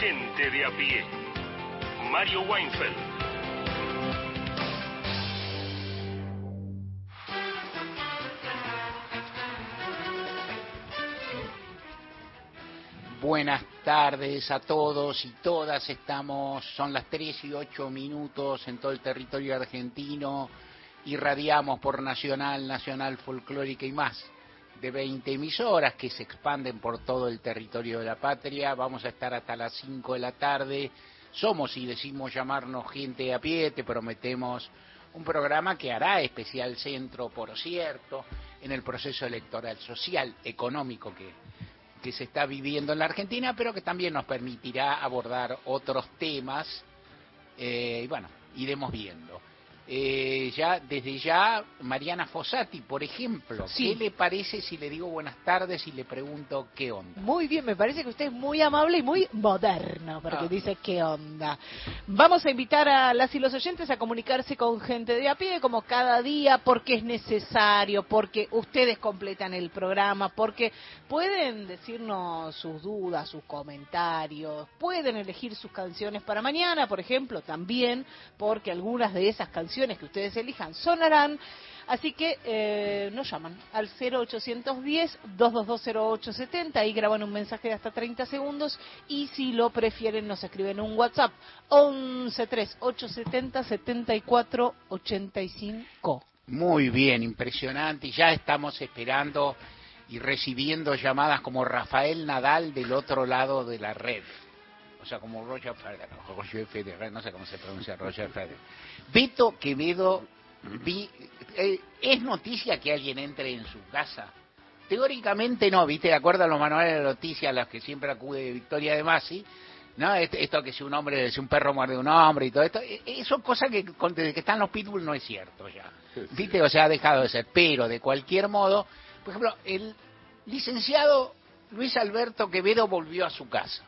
Gente de a pie. Mario Weinfeld. Buenas tardes a todos y todas. Estamos, son las 3 y 8 minutos en todo el territorio argentino. Irradiamos por Nacional, Nacional Folclórica y más de 20 emisoras que se expanden por todo el territorio de la patria. Vamos a estar hasta las 5 de la tarde. Somos y decimos llamarnos gente a pie, te prometemos un programa que hará especial centro, por cierto, en el proceso electoral social, económico que que se está viviendo en la Argentina, pero que también nos permitirá abordar otros temas. Eh, y bueno, iremos viendo. Eh, ya desde ya Mariana Fossati, por ejemplo, ¿qué le parece si le digo buenas tardes y le pregunto qué onda? Muy bien, me parece que usted es muy amable y muy moderno, porque Ah. dice qué onda. Vamos a invitar a las y los oyentes a comunicarse con gente de a pie, como cada día, porque es necesario, porque ustedes completan el programa, porque pueden decirnos sus dudas, sus comentarios, pueden elegir sus canciones para mañana, por ejemplo, también, porque algunas de esas canciones que ustedes elijan sonarán. Así que eh, nos llaman al 0810-2220870, ahí graban un mensaje de hasta 30 segundos y si lo prefieren nos escriben un WhatsApp 113870-7485. Muy bien, impresionante. Y ya estamos esperando y recibiendo llamadas como Rafael Nadal del otro lado de la red. O sea, como Roger Federer, o Roger Federer, no sé cómo se pronuncia Roger Federer. Beto Quevedo, vi, eh, ¿es noticia que alguien entre en su casa? Teóricamente no, ¿viste? De acuerdo a los manuales de noticias a los que siempre acude Victoria de Masi, ¿no? Este- Esto que si un hombre, si un perro muerde a un hombre y todo esto, eh, eh, son cosas que desde que están los pitbull no es cierto ya. ¿Viste? O sea, ha dejado de ser. Pero, de cualquier modo, por ejemplo, el licenciado Luis Alberto Quevedo volvió a su casa.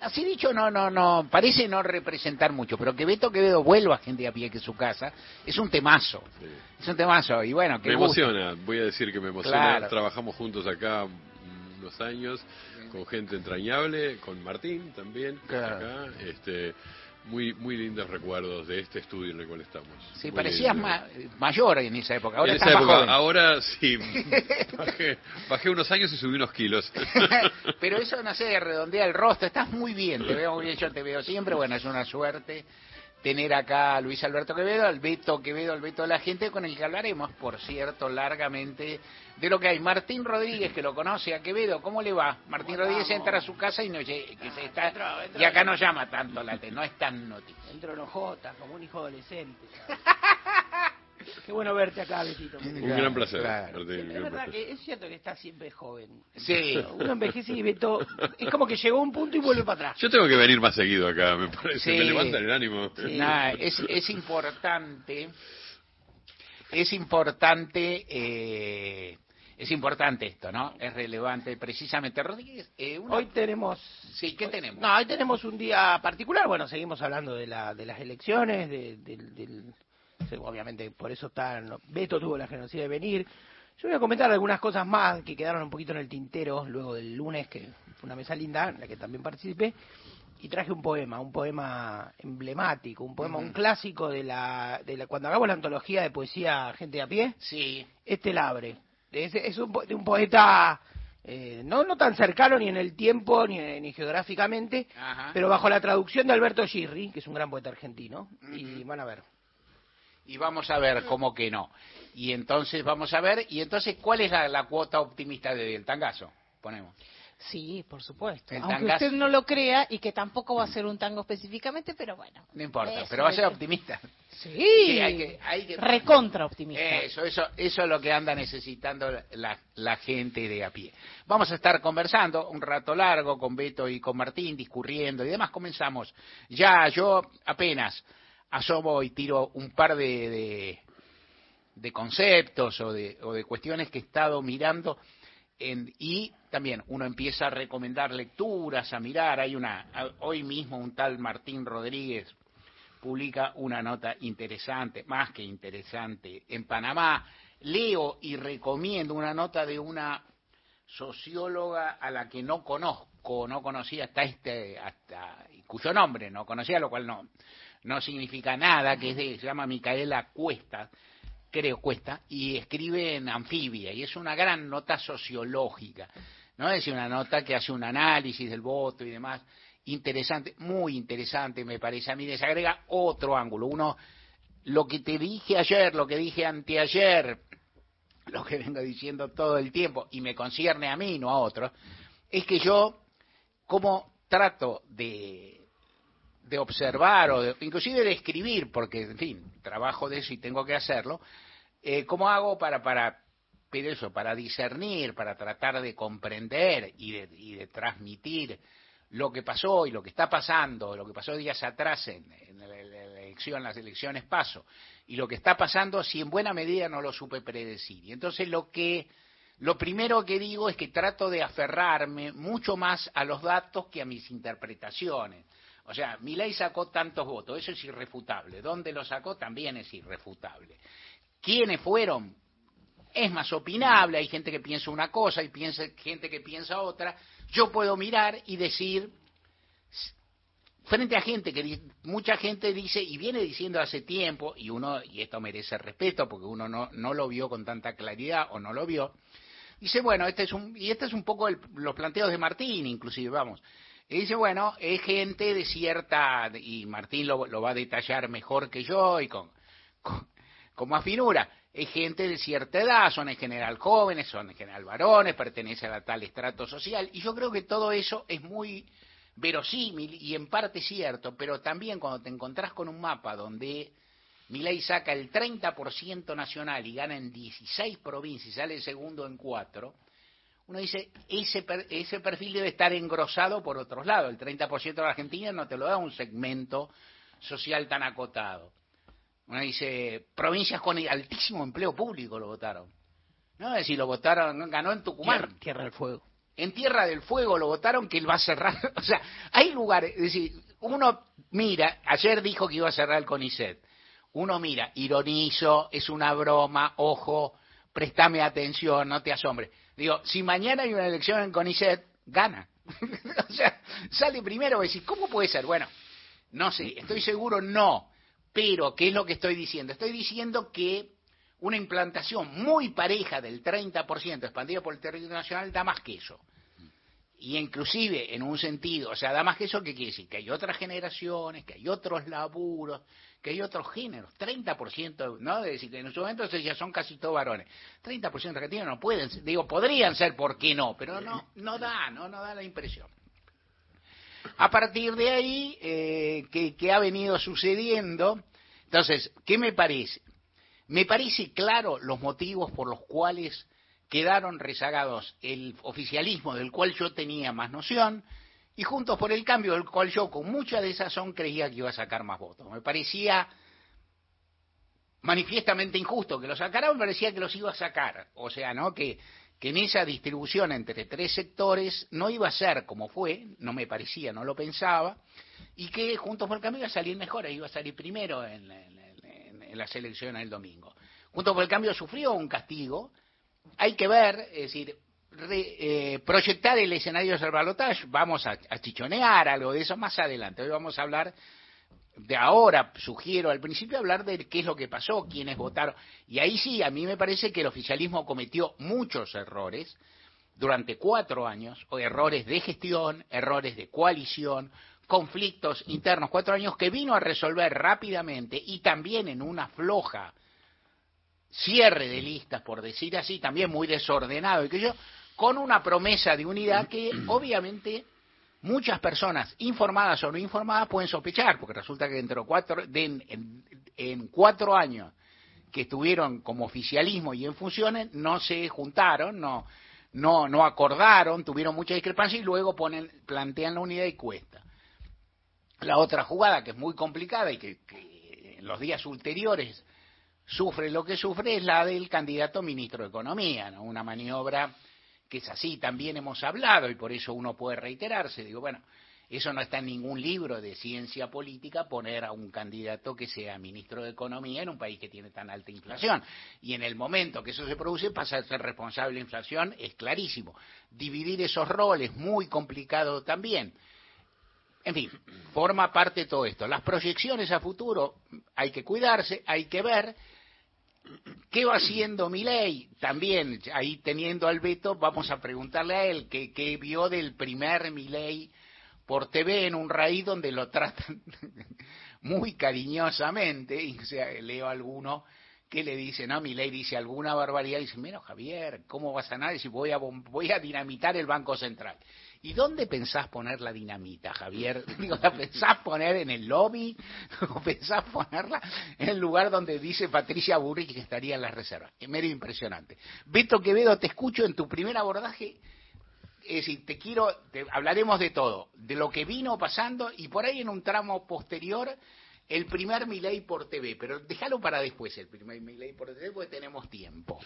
Así dicho, no, no, no, parece no representar mucho, pero que Beto Quevedo vuelva a gente a pie que su casa es un temazo. Es un temazo, y bueno, que Me emociona, voy a decir que me emociona. Claro. Trabajamos juntos acá unos años con gente entrañable, con Martín también, Claro. acá. Este, muy, muy lindos recuerdos de este estudio en el cual estamos. Sí, Muy parecías ma- mayor en esa época. Ahora en esa época, joven. ahora sí, bajé, bajé unos años y subí unos kilos. Pero eso, no sé, redondea el rostro. Estás muy bien, te veo muy bien, yo te veo siempre. Bueno, es una suerte tener acá a Luis Alberto Quevedo, al Beto Quevedo, al Beto de la gente, con el que hablaremos, por cierto, largamente de lo que hay. Martín Rodríguez, que lo conoce a Quevedo, ¿cómo le va? Martín Rodríguez entra a su casa y, no, que se está, y acá no llama tanto la no es tan noticia. Entro en ojota, como un hijo adolescente. Qué bueno verte acá, Betito. Un gran placer. Claro. Un Es verdad placer. que es cierto que está siempre joven. Sí. Uno envejece y Beto es como que llegó a un punto y vuelve para atrás. Yo tengo que venir más seguido acá, me parece. Sí. Me levantan el ánimo. Nah, es, es importante, es importante, eh, es importante esto, ¿no? Es relevante, precisamente. Rodríguez, eh, una- Hoy tenemos... sí, ¿qué tenemos? No, hoy tenemos un día particular. Bueno, seguimos hablando de, la, de las elecciones, de- del... obviamente, por eso está... Beto tuvo la generosidad de venir. Yo voy a comentar algunas cosas más que quedaron un poquito en el tintero luego del lunes, que fue una mesa linda, en la que también participé. Y traje un poema, un poema emblemático, un poema, un clásico de la, de la... Cuando hagamos la antología de poesía Gente a Pie, Sí, este Labre. Es, es un, de un poeta eh, no, no tan cercano ni en el tiempo ni, ni geográficamente, Ajá. pero bajo la traducción de Alberto Girri, que es un gran poeta argentino. Y van a ver. Y vamos a ver cómo que no. Y entonces vamos a ver, y entonces, ¿cuál es la, la cuota optimista del tangazo? Ponemos. Sí, por supuesto. El Aunque tangazo. usted no lo crea y que tampoco va a ser un tango específicamente, pero bueno. No importa, Eso pero va a ser optimista. Sí, Sí, hay que- hay que- recontra optimista. Eso, eso, eso es lo que anda necesitando la, la gente de a pie. Vamos a estar conversando un rato largo con Beto y con Martín, discurriendo y demás. Comenzamos. Ya yo apenas asomo y tiro un par de, de, conceptos o de, o de cuestiones que he estado mirando en- y también uno empieza a recomendar lecturas, a mirar. Hay una, hoy mismo un tal Martín Rodríguez publica una nota interesante, más que interesante, en Panamá. Leo y recomiendo una nota de una socióloga a la que no conozco, no conocía hasta este, hasta cuyo nombre no conocía, lo cual no, no significa nada, que es de, se llama Micaela Cuesta, creo Cuesta, y escribe en Anfibia, y es una gran nota sociológica, ¿no? Es una nota que hace un análisis del voto y demás, interesante, muy interesante me parece a mí, desagrega otro ángulo, uno, lo que te dije ayer, lo que dije anteayer, lo que vengo diciendo todo el tiempo, y me concierne a mí, no a otros, es que yo, como trato de, de observar o de, inclusive de escribir, porque, en fin, trabajo de eso y tengo que hacerlo, eh, ¿cómo hago para, para pero eso, para discernir, para tratar de comprender y de, y de transmitir lo que pasó y lo que está pasando, lo que pasó días atrás en, la, la elección, las elecciones paso, y lo que está pasando, si en buena medida no lo supe predecir. Y entonces lo que lo primero que digo es que trato de aferrarme mucho más a los datos que a mis interpretaciones. O sea, mi ley sacó tantos votos, eso es irrefutable. ¿Dónde lo sacó? También es irrefutable. ¿Quiénes fueron? Es más opinable, hay gente que piensa una cosa y piensa, gente que piensa otra. Yo puedo mirar y decir, frente a gente que mucha gente dice y viene diciendo hace tiempo, y uno, y esto merece respeto porque uno no, no lo vio con tanta claridad o no lo vio, dice, bueno, este es un, y este es un poco el, los planteos de Martín, inclusive, vamos. Y dice, bueno, es gente de cierta, y Martín lo, lo va a detallar mejor que yo y con, más finura, es gente de cierta edad, son en general jóvenes, son en general varones, pertenecen a tal estrato social, y yo creo que todo eso es muy verosímil y en parte cierto, pero también cuando te encontrás con un mapa donde Milei saca el 30% nacional y gana en 16 provincias y sale segundo en 4, uno dice, ese, per, ese perfil debe estar engrosado por otros lados. El 30% de la Argentina no te lo da un segmento social tan acotado. Uno dice, provincias con altísimo empleo público lo votaron. No, es decir, lo votaron, ganó en Tucumán. Tierra, tierra del Fuego. En Tierra del Fuego lo votaron que él va a cerrar. O sea, hay lugares, es decir, uno mira, ayer dijo que iba a cerrar el CONICET. Uno mira, ironizo, es una broma, ojo, préstame atención, no te asombres. Digo, si mañana hay una elección en CONICET, gana. o sea, sale primero y decís, ¿cómo puede ser? Bueno, no sé, estoy seguro no. Pero, ¿qué es lo que estoy diciendo? Estoy diciendo que una implantación muy pareja del 30% expandida por el territorio nacional da más que eso. Y inclusive, en un sentido, o sea, da más que eso, ¿qué quiere decir? Que hay otras generaciones, que hay otros laburos, que hay otros géneros. 30%, ¿no? Es decir, que en su momento ya son casi todos varones. 30% de argentinos no pueden, digo, podrían ser, ¿por qué no? Pero no, no da, no, no da la impresión. A partir de ahí, eh, ¿qué, ¿qué ha venido sucediendo? Entonces, ¿qué me parece? Me parece claro los motivos por los cuales quedaron rezagados el oficialismo del cual yo tenía más noción y Juntos por el Cambio del cual yo con mucha de esa son creía que iba a sacar más votos. Me parecía manifiestamente injusto que lo sacara, me parecía que los iba a sacar. O sea, ¿no? Que, que en esa distribución entre tres sectores no iba a ser como fue, no me parecía, no lo pensaba, y que Juntos por el Cambio iba a salir mejor, iba a salir primero en, en las elecciones del domingo. Juntos por el Cambio sufrió un castigo, hay que ver, es decir, re, eh, proyectar el escenario del balotaje, vamos a, a, chichonear algo de eso más adelante. Hoy vamos a hablar de ahora, sugiero al principio hablar de qué es lo que pasó, quiénes votaron. Y ahí sí, a mí me parece que el oficialismo cometió muchos errores durante cuatro años, o errores de gestión, errores de coalición, conflictos internos, cuatro años que vino a resolver rápidamente y también en una floja cierre de listas, por decir así, también muy desordenado y que yo, con una promesa de unidad que obviamente muchas personas, informadas o no informadas, pueden sospechar, porque resulta que dentro de cuatro, de, en, cuatro años que estuvieron como oficialismo y en funciones, no se juntaron, no, no, no acordaron, tuvieron mucha discrepancia y luego ponen, plantean la unidad y cuesta. La otra jugada que es muy complicada y que, que en los días ulteriores sufre lo que sufre es la del candidato ministro de Economía, ¿no? una maniobra que es así, también hemos hablado y por eso uno puede reiterarse. Digo, bueno, Eso no está en ningún libro de ciencia política, poner a un candidato que sea ministro de Economía en un país que tiene tan alta inflación. Y en el momento que eso se produce, pasa a ser responsable de la inflación, es clarísimo. Dividir esos roles, muy complicado también. En fin, forma parte de todo esto. Las proyecciones a futuro, hay que cuidarse, hay que ver. ¿Qué va haciendo Milei? También, ahí teniendo al veto, vamos a preguntarle a él qué vio del primer Milei por TV en un raíz donde lo tratan muy cariñosamente, y sea, leo alguno que le dice, no, mi ley dice alguna barbaridad, dice, mira Javier, ¿cómo vas a nadie si voy a, voy a dinamitar el Banco Central? ¿Y dónde pensás poner la dinamita, Javier? Digo, ¿la pensás poner en el lobby? ¿O pensás ponerla en el lugar donde dice Patricia Burri que estaría en las reservas? Es medio impresionante. Beto Quevedo, te escucho en tu primer abordaje es decir, te quiero, te, hablaremos de todo, de lo que vino pasando y por ahí en un tramo posterior el primer Milei por TV, pero déjalo para después el primer Milei por TV porque tenemos tiempo.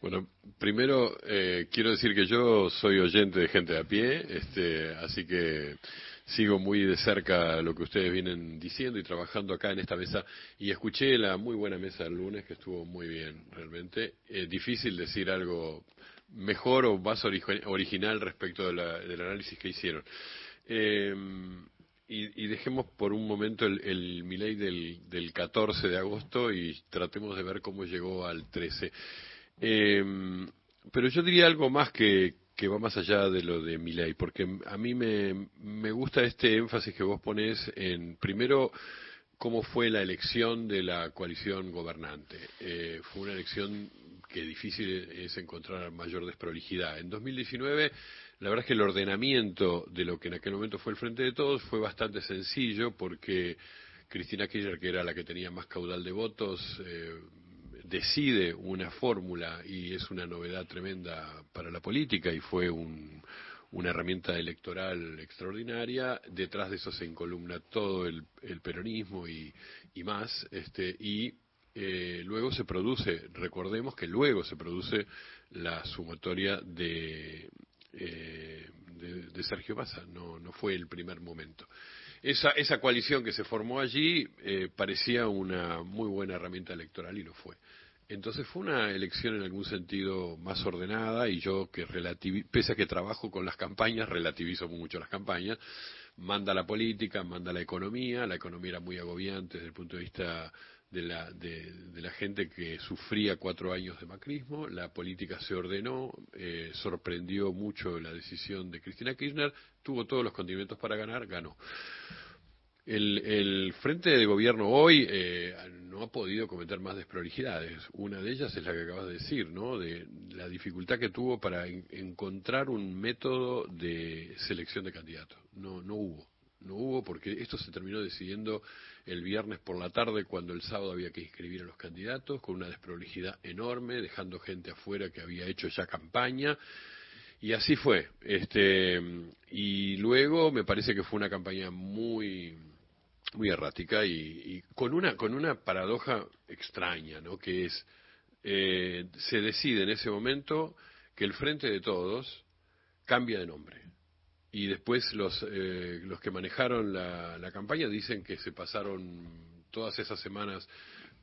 Bueno, primero eh, quiero decir que yo soy oyente de gente de a pie, este, así que sigo muy de cerca lo que ustedes vienen diciendo y trabajando acá en esta mesa y escuché la muy buena mesa del lunes que estuvo muy bien realmente. Difícil decir algo mejor o más original respecto del análisis que hicieron. Eh, y, dejemos por un momento el, el Milei del, del 14 de agosto y tratemos de ver cómo llegó al 13. Eh, pero yo diría algo más que, que va más allá de lo de Milei, porque a mí me, me gusta este énfasis que vos pones en, primero, cómo fue la elección de la coalición gobernante. Eh, fue una elección que difícil es encontrar mayor desprolijidad. En 2019, la verdad es que el ordenamiento de lo que en aquel momento fue el Frente de Todos fue bastante sencillo porque Cristina Kirchner, que era la que tenía más caudal de votos, eh, decide una fórmula y es una novedad tremenda para la política y fue una herramienta electoral extraordinaria. Detrás de eso se encolumna todo el, peronismo y, y más, este, y eh, luego se produce, recordemos que luego se produce la sumatoria de, eh, de, Sergio Massa, no, no fue el primer momento. Esa, esa coalición que se formó allí eh, parecía una muy buena herramienta electoral y lo fue. Entonces fue una elección en algún sentido más ordenada y yo que pese a que trabajo con las campañas, relativizo mucho las campañas, manda la política, manda la economía, la economía era muy agobiante desde el punto de vista de la, de, la gente que sufría cuatro años de macrismo, la política se ordenó, eh, sorprendió mucho la decisión de Cristina Kirchner, tuvo todos los condimentos para ganar, ganó. El, frente de gobierno hoy eh, no ha podido cometer más desprolijidades. Una de ellas es la que acabas de decir, ¿no? De la dificultad que tuvo para encontrar un método de selección de candidatos. No, no hubo. No hubo porque esto se terminó decidiendo el viernes por la tarde cuando el sábado había que inscribir a los candidatos con una desprolijidad enorme, dejando gente afuera que había hecho ya campaña. Y así fue. Este, y luego me parece que fue una campaña muy, muy errática y, con, una, con una paradoja extraña, ¿no? Que es, eh, se decide en ese momento que el Frente de Todos cambia de nombre y después los, eh, los que manejaron la, la, campaña dicen que se pasaron todas esas semanas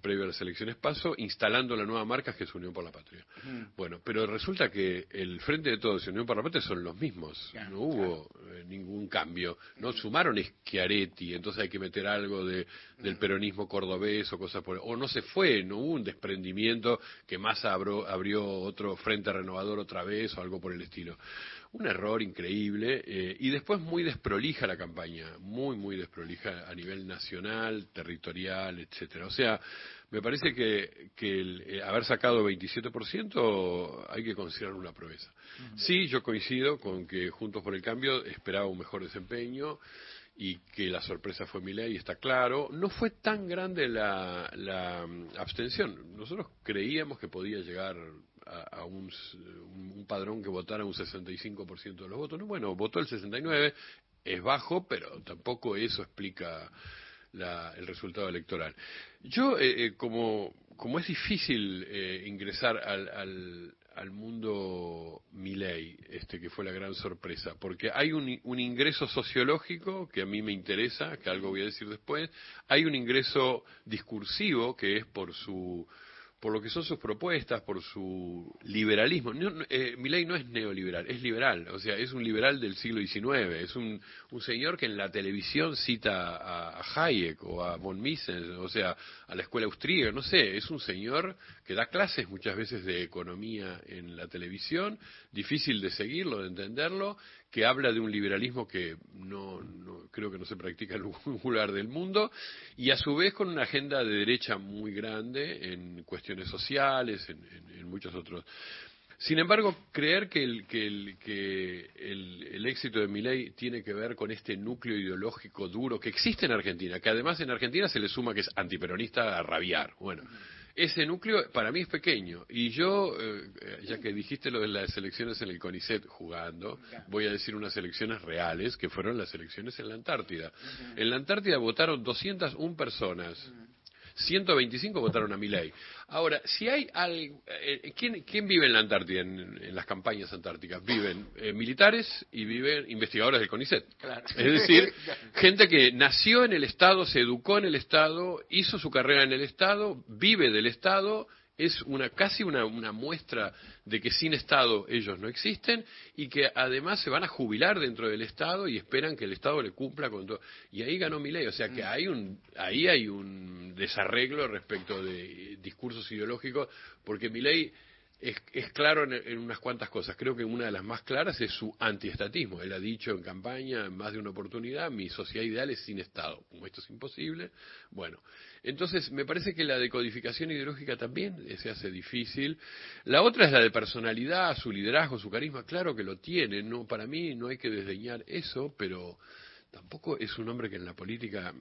previo a las elecciones paso instalando la nueva marca que es Unión por la Patria. Bueno, pero resulta que el Frente de Todos y Unión por la Patria son los mismos. no hubo eh, ningún cambio. No sumaron Schiaretti, entonces hay que meter algo de, del peronismo cordobés o cosas por O no se fue, no hubo un desprendimiento que más abrió, abrió otro Frente Renovador otra vez o algo por el estilo un error increíble eh, y después muy desprolija la campaña, muy, muy desprolija a nivel nacional, territorial, etcétera. O sea, me parece que, que el, eh, haber sacado 27% hay que considerar una proeza. Sí, yo coincido con que Juntos por el Cambio esperaba un mejor desempeño y que la sorpresa fue mi ley, está claro. No fue tan grande la, la mm, abstención. Nosotros creíamos que podía llegar a, un, un, padrón que votara un 65% de los votos. No, bueno, votó el 69%, es bajo, pero tampoco eso explica la, el resultado electoral. Yo, eh, eh, como, como es difícil eh, ingresar al, al, al mundo Milei, este que fue la gran sorpresa, porque hay un, un, ingreso sociológico que a mí me interesa, que algo voy a decir después, hay un ingreso discursivo que es por su por lo que son sus propuestas, por su liberalismo. No, eh, no es neoliberal, es liberal, o sea, es un liberal del siglo XIX, es un, un señor que en la televisión cita a, a, Hayek o a von Mises, o sea, a la escuela austríaca, no sé, es un señor que da clases muchas veces de economía en la televisión, difícil de seguirlo, de entenderlo, que habla de un liberalismo que no, no, creo que no se practica en ningún lugar del mundo y a su vez con una agenda de derecha muy grande en cuestiones sociales, en, en, en muchos otros. Sin embargo, creer que el, que el, que el, el éxito de Milei tiene que ver con este núcleo ideológico duro que existe en Argentina, que además en Argentina se le suma que es antiperonista a rabiar. Bueno, ese núcleo para mí es pequeño. Y yo, eh, ya que dijiste lo de las elecciones en el CONICET jugando, voy a decir unas elecciones reales, que fueron las elecciones en la Antártida. En la Antártida votaron 201 personas. 125 votaron a mi ley. Ahora, si hay algo, eh, ¿quién, ¿quién, vive en la Antártida, en, en las campañas antárticas? Viven eh, militares y viven investigadores del CONICET. Claro. Es decir, gente que nació en el Estado, se educó en el Estado, hizo su carrera en el Estado, vive del Estado es una casi una, una, muestra de que sin Estado ellos no existen y que además se van a jubilar dentro del Estado y esperan que el Estado le cumpla con todo. Y ahí ganó mi ley, o sea que hay un, ahí hay un desarreglo respecto de discursos ideológicos, porque mi ley es, claro en, en, unas cuantas cosas. Creo que una de las más claras es su antiestatismo. Él ha dicho en campaña, en más de una oportunidad, mi sociedad ideal es sin Estado. Como esto es imposible, bueno. Entonces, me parece que la decodificación ideológica también se hace difícil. La otra es la de personalidad, su liderazgo, su carisma. Claro que lo tiene. No, para mí no hay que desdeñar eso, pero tampoco es un hombre que en la política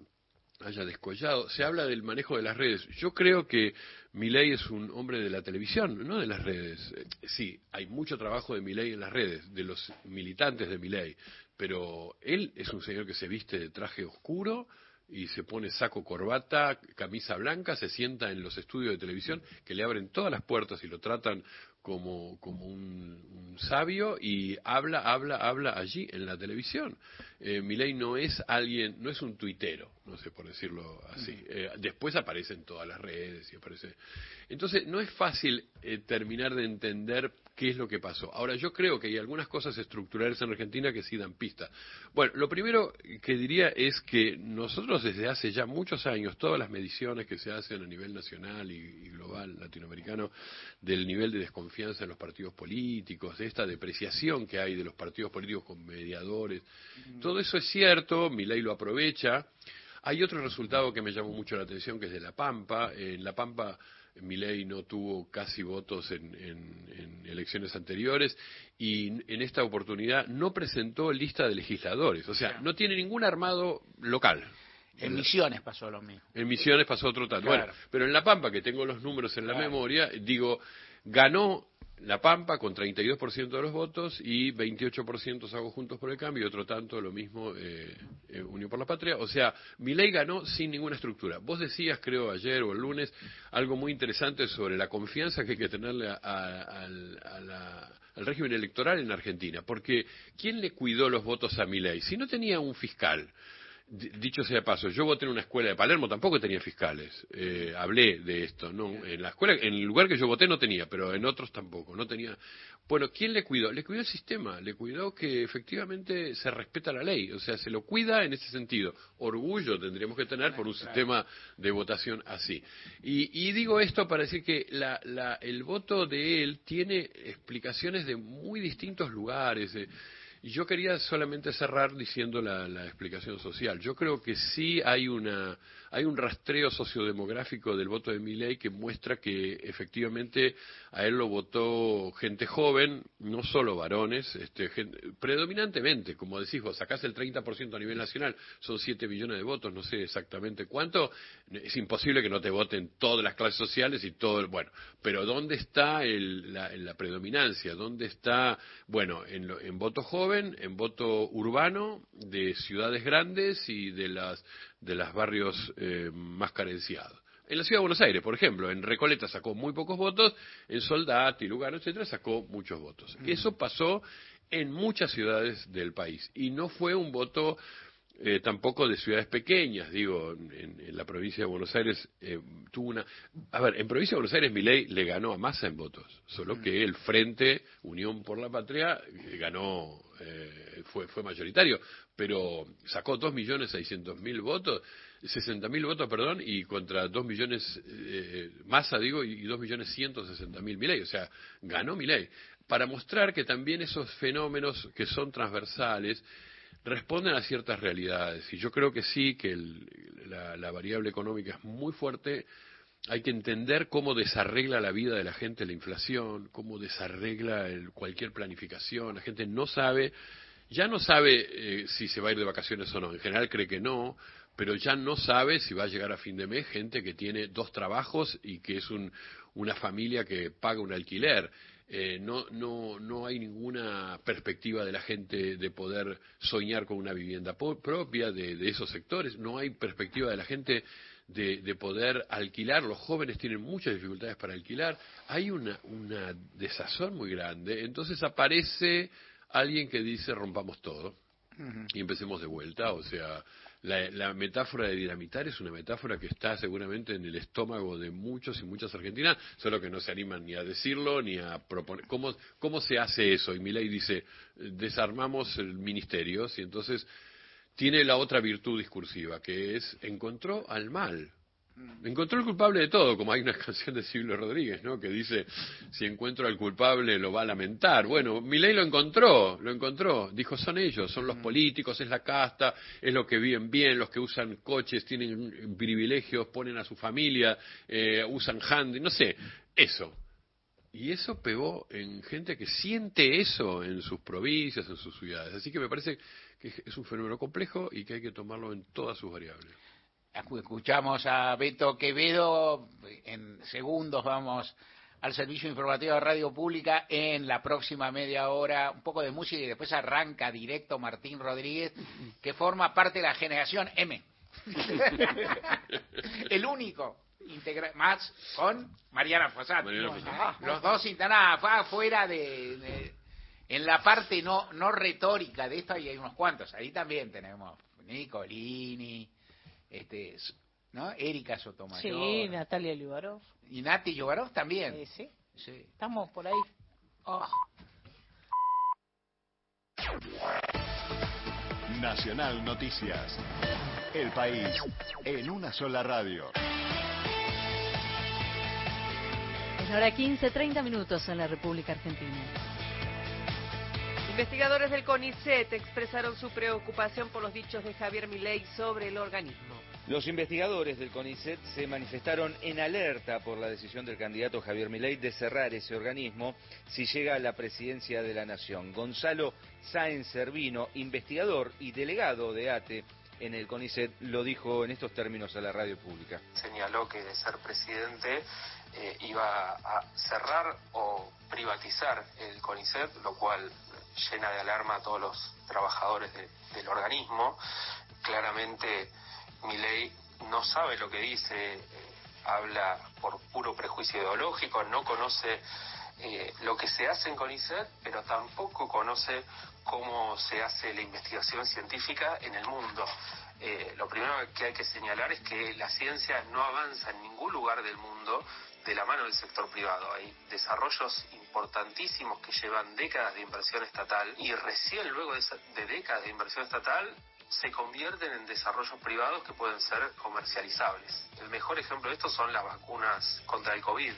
haya descollado. Se habla del manejo de las redes. Yo creo que Milei es un hombre de la televisión, no de las redes. Sí, hay mucho trabajo de Milei en las redes, de los militantes de Milei, pero él es un señor que se viste de traje oscuro y se pone saco corbata, camisa blanca, se sienta en los estudios de televisión que le abren todas las puertas y lo tratan como, como un, un, sabio y habla, habla, habla allí en la televisión. Eh, Milei no es alguien, no es un tuitero, no sé por decirlo así. Eh, después aparece en todas las redes y aparece. Entonces no es fácil eh, terminar de entender qué es lo que pasó. Ahora yo creo que hay algunas cosas estructurales en Argentina que sí dan pista. Bueno, lo primero que diría es que nosotros desde hace ya muchos años, todas las mediciones que se hacen a nivel nacional y, y global latinoamericano del nivel de desconfianza confianza en los partidos políticos, de esta depreciación que hay de los partidos políticos con mediadores. Mm. Todo eso es cierto, mi ley lo aprovecha. Hay otro resultado que me llamó mucho la atención, que es de La Pampa. En La Pampa, Milei no tuvo casi votos en, en, en, elecciones anteriores y en esta oportunidad no presentó lista de legisladores. O sea, no tiene ningún armado local. En Misiones pasó lo mismo. En Misiones pasó otro tanto. Claro. Bueno, pero en La Pampa, que tengo los números en la claro. memoria, digo, ganó La Pampa con 32% de los votos y 28% hago Juntos por el Cambio y otro tanto lo mismo eh, eh, Unión por la Patria. O sea, mi ley ganó sin ninguna estructura. Vos decías, creo, ayer o el lunes, algo muy interesante sobre la confianza que hay que tenerle a, al régimen electoral en Argentina. Porque, ¿quién le cuidó los votos a mi ley? Si no tenía un fiscal, dicho sea de paso, yo voté en una escuela de Palermo, tampoco tenía fiscales. Eh, hablé de esto, ¿no? En la escuela, en el lugar que yo voté no tenía, pero en otros tampoco, no tenía. Bueno, ¿quién le cuidó? Le cuidó el sistema, le cuidó que efectivamente se respeta la ley, o sea, se lo cuida en ese sentido. Orgullo tendríamos que tener por un sistema de votación así. Y, y digo esto para decir que la, la, el voto de él tiene explicaciones de muy distintos lugares. Y yo quería solamente cerrar diciendo la, la, explicación social. Yo creo que sí hay una hay un rastreo sociodemográfico del voto de Milley que muestra que efectivamente a él lo votó gente joven, no solo varones, este, gente, predominantemente, como decís vos, sacás el 30% a nivel nacional, son 7 millones de votos, no sé exactamente cuánto, es imposible que no te voten todas las clases sociales y todo el, bueno, pero ¿dónde está el, la, la, predominancia? ¿Dónde está, bueno, en, en voto joven, en voto urbano, de ciudades grandes y de las de los barrios eh, más carenciados. En la ciudad de Buenos Aires, por ejemplo, en Recoleta sacó muy pocos votos, en Soldati, Lugano, etcétera, sacó muchos votos. Eso pasó en muchas ciudades del país y no fue un voto eh, tampoco de ciudades pequeñas, digo, en, en la provincia de Buenos Aires eh, tuvo una... A ver, en provincia de Buenos Aires Milei le ganó a Massa en votos, solo que el Frente Unión por la Patria eh, ganó, eh, fue, fue mayoritario, pero sacó 2.600.000 votos, 60.000 votos, perdón, y contra 2 millones, eh, Massa, digo, y 2.160.000 Milei, o sea, ganó Milei. Para mostrar que también esos fenómenos que son transversales, responden a ciertas realidades. Y yo creo que sí, que el- la, la variable económica es muy fuerte. Hay que entender cómo desarregla la vida de la gente la inflación, cómo desarregla el- cualquier planificación. La gente no sabe, ya no sabe eh, si se va a ir de vacaciones o no. En general cree que no, pero ya no sabe si va a llegar a fin de mes gente que tiene dos trabajos y que es un- una familia que paga un alquiler. Eh, no, no, no hay ninguna perspectiva de la gente de poder soñar con una vivienda propia de, de esos sectores. No hay perspectiva de la gente de, de poder alquilar. Los jóvenes tienen muchas dificultades para alquilar. Hay una, una desazón muy grande. Entonces aparece alguien que dice rompamos todo y empecemos de vuelta. O sea, la, metáfora de dinamitar es una metáfora que está seguramente en el estómago de muchos y muchas argentinas, solo que no se animan ni a decirlo ni a proponer. ¿Cómo, se hace eso? Y Milei dice, desarmamos el ministerio, y entonces tiene la otra virtud discursiva, que es encontró al mal. Encontró el culpable de todo, como hay una canción de Silvio Rodríguez, ¿no? Que dice, si encuentro al culpable lo va a lamentar. Bueno, Milei lo encontró, lo encontró. Dijo, son ellos, son los políticos, es la casta, es lo que viven bien, los que usan coches, tienen privilegios, ponen a su familia, eh, usan handy, no sé, eso. Y eso pegó en gente que siente eso en sus provincias, en sus ciudades. Así que me parece que es un fenómeno complejo y que hay que tomarlo en todas sus variables. Escuchamos a Beto Quevedo, en segundos vamos al servicio informativo de Radio Pública en la próxima media hora, un poco de música y después arranca directo Martín Rodríguez, que forma parte de la generación M. El único integra más con Mariana Fossati. Mariana Fossati. Los dos internados, fue afuera de, de- en la parte no no retórica de esto, y hay unos cuantos. Ahí también tenemos Nicolini, este, ¿no? Erika Sotomayor. Sí, Natalia Libarov. Y Nati Yogarov también. Eh, sí, Sí. estamos por ahí. Oh. Nacional Noticias. El país en una sola radio. Es la hora 15, 30 minutos en la República Argentina. Investigadores del CONICET expresaron su preocupación por los dichos de Javier Milei sobre el organismo. Los investigadores del CONICET se manifestaron en alerta por la decisión del candidato Javier Milei de cerrar ese organismo si llega a la presidencia de la Nación. Gonzalo Sáenz Servino, investigador y delegado de ATE en el CONICET, lo dijo en estos términos a la radio pública. señaló que de ser presidente eh, iba a cerrar o privatizar el CONICET, lo cual llena de alarma a todos los trabajadores de- del organismo. Claramente Milei no sabe lo que dice, eh, habla por puro prejuicio ideológico, no conoce eh, lo que se hace en CONICET, pero tampoco conoce cómo se hace la investigación científica en el mundo. Eh, lo primero que hay que señalar es que la ciencia no avanza en ningún lugar del mundo de la mano del sector privado. Hay desarrollos importantísimos que llevan décadas de inversión estatal y recién luego de, de décadas de inversión estatal se convierten en desarrollos privados que pueden ser comercializables. El mejor ejemplo de esto son las vacunas contra el COVID.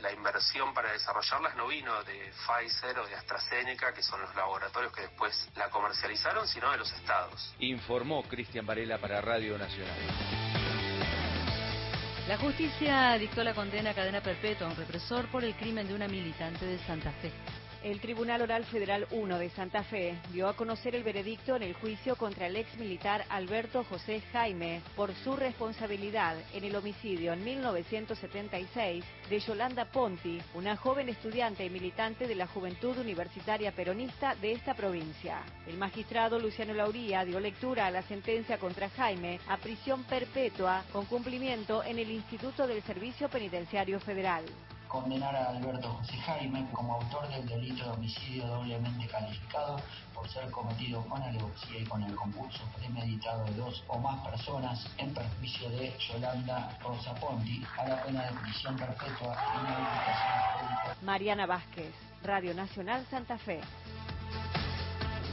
La inversión para desarrollarlas no vino de Pfizer o de AstraZeneca, que son los laboratorios que después la comercializaron, sino de los estados. Informó Cristian Varela para Radio Nacional. La justicia dictó la condena a cadena perpetua a un represor por el crimen de una militante de Santa Fe. El Tribunal Oral Federal 1 de Santa Fe dio a conocer el veredicto en el juicio contra el ex militar Alberto José Jaime por su responsabilidad en el homicidio en 1976 de Yolanda Ponti, una joven estudiante y militante de la Juventud Universitaria Peronista de esta provincia. El magistrado Luciano Lauría dio lectura a la sentencia contra Jaime a prisión perpetua con cumplimiento en el Instituto del Servicio Penitenciario Federal condenar a Alberto José Jaime como autor del delito de homicidio doblemente calificado por ser cometido con alevosía y con el concurso premeditado de dos o más personas en perjuicio de Yolanda Rosa Ponti a la pena de prisión perpetua y inhabilitación pública. Mariana Vázquez, Radio Nacional Santa Fe.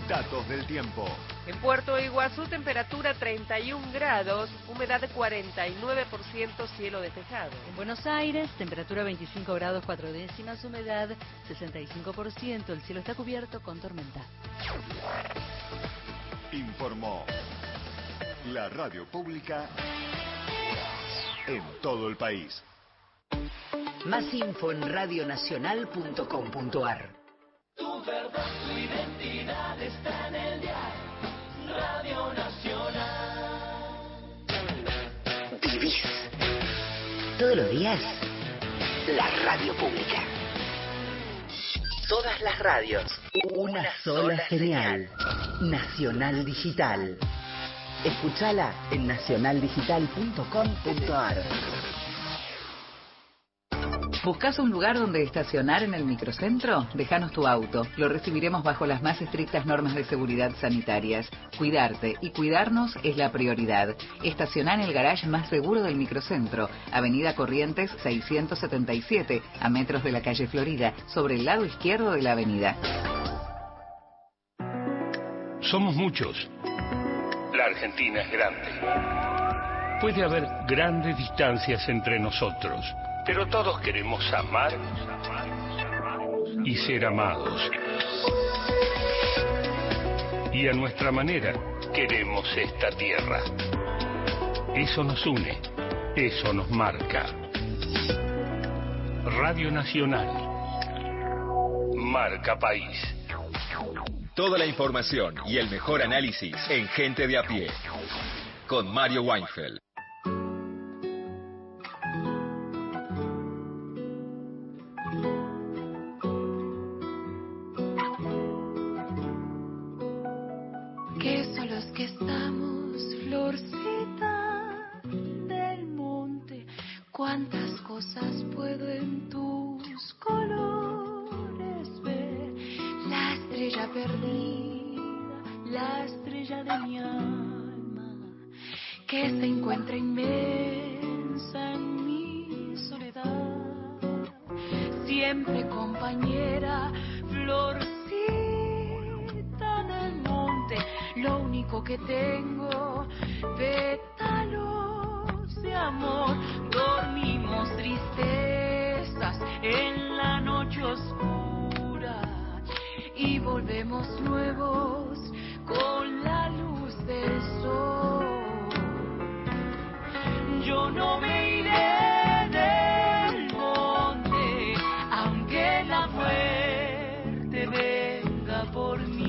Datos del tiempo. En Puerto Iguazú, temperatura 31 grados, humedad 49%, cielo despejado. En Buenos Aires, temperatura 25 grados 4 décimas, humedad 65%, el cielo está cubierto con tormenta. Informó la radio pública en todo el país. Más info en radionacional.com.ar. Tu verdad, tu identidad la radio pública. Todas las radios. Una sola señal. Nacional Digital. Escúchala en nacionaldigital.com.ar. ¿Buscas un lugar donde estacionar en el microcentro? Déjanos tu auto. Lo recibiremos bajo las más estrictas normas de seguridad sanitarias. Cuidarte y cuidarnos es la prioridad. Estaciona en el garage más seguro del microcentro, Avenida Corrientes 677, a metros de la calle Florida, sobre el lado izquierdo de la avenida. Somos muchos. La Argentina es grande. Puede haber grandes distancias entre nosotros, pero todos queremos amar y ser amados. Y a nuestra manera queremos esta tierra. Eso nos une, eso nos marca. Radio Nacional. Marca País. Toda la información y el mejor análisis en Gente de a pie. Con Mario Weinfeld. Cosas puedo en tus colores ver? La estrella perdida, la estrella de mi alma, que se encuentra inmensa en mi soledad. Siempre compañera, florcita del monte, lo único que tengo, pétalos de amor. Dormimos en la noche oscura y volvemos nuevos con la luz del sol. Yo no me iré del monte, aunque la muerte venga por mí.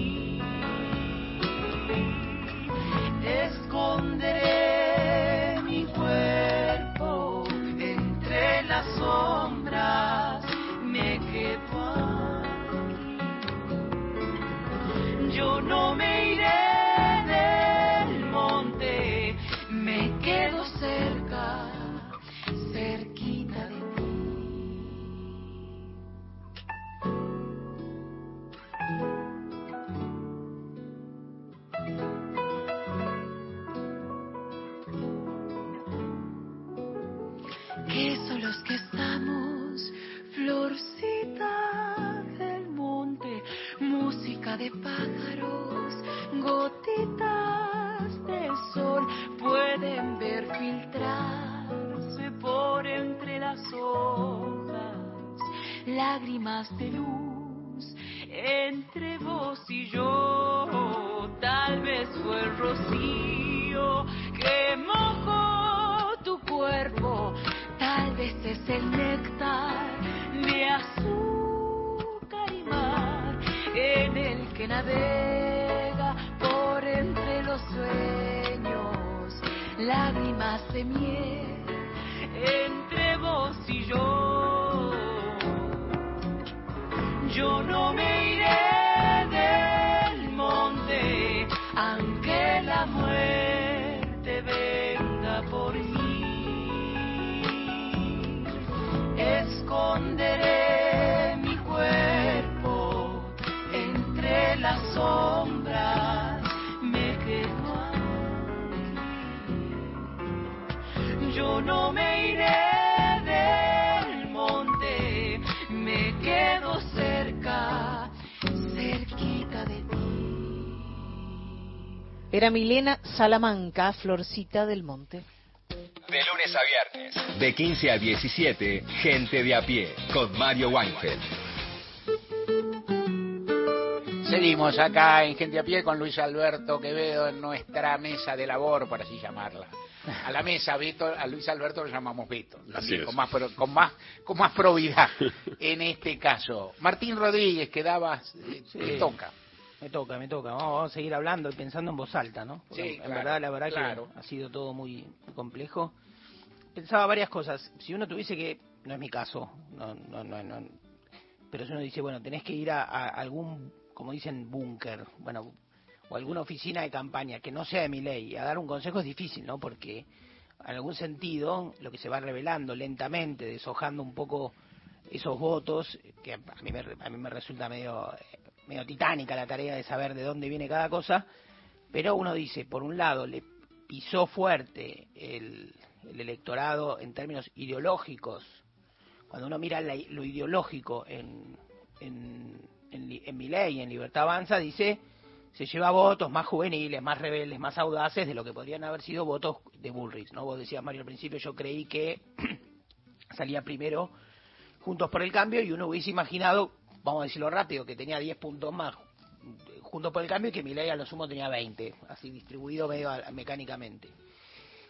Era Milena Salamanca, Florcita del Monte. De lunes a viernes. De 15 a 17, Gente de a pie, con Mario Weinfeld. Seguimos acá en Gente a Pie con Luis Alberto Quevedo en nuestra mesa de labor, por así llamarla. A la mesa, Beto, a Luis Alberto lo llamamos Beto, también, con más, pro- con más con más probidad en este caso. Martín Rodríguez, quedabas, eh, te Sí. toca. Me toca, me toca. Vamos, vamos a seguir hablando y pensando en voz alta, ¿no? Porque Sí, en claro, verdad, la verdad claro. que ha sido todo muy, complejo. Pensaba varias cosas. Si uno tuviese que, no es mi caso, no, no, no, no, pero si uno dice, bueno, tenés que ir a, a algún, como dicen, búnker, bueno, o alguna oficina de campaña que no sea de mi ley, a dar un consejo es difícil, ¿no? Porque en algún sentido lo que se va revelando lentamente, deshojando un poco esos votos, que a mí me, a mí me resulta medio, medio titánica la tarea de saber de dónde viene cada cosa, pero uno dice, por un lado, le pisó fuerte el, el electorado en términos ideológicos, cuando uno mira la- lo ideológico en, en, en, en Milei, en Libertad Avanza, dice, se lleva votos más juveniles, más rebeldes, más audaces de lo que podrían haber sido votos de Bullrich, ¿no? Vos decías, Mario, al principio yo creí que salía primero Juntos por el Cambio y uno hubiese imaginado, vamos a decirlo rápido, que tenía 10 puntos más Juntos por el Cambio y que Milei a lo sumo tenía 20, así distribuido medio a- mecánicamente.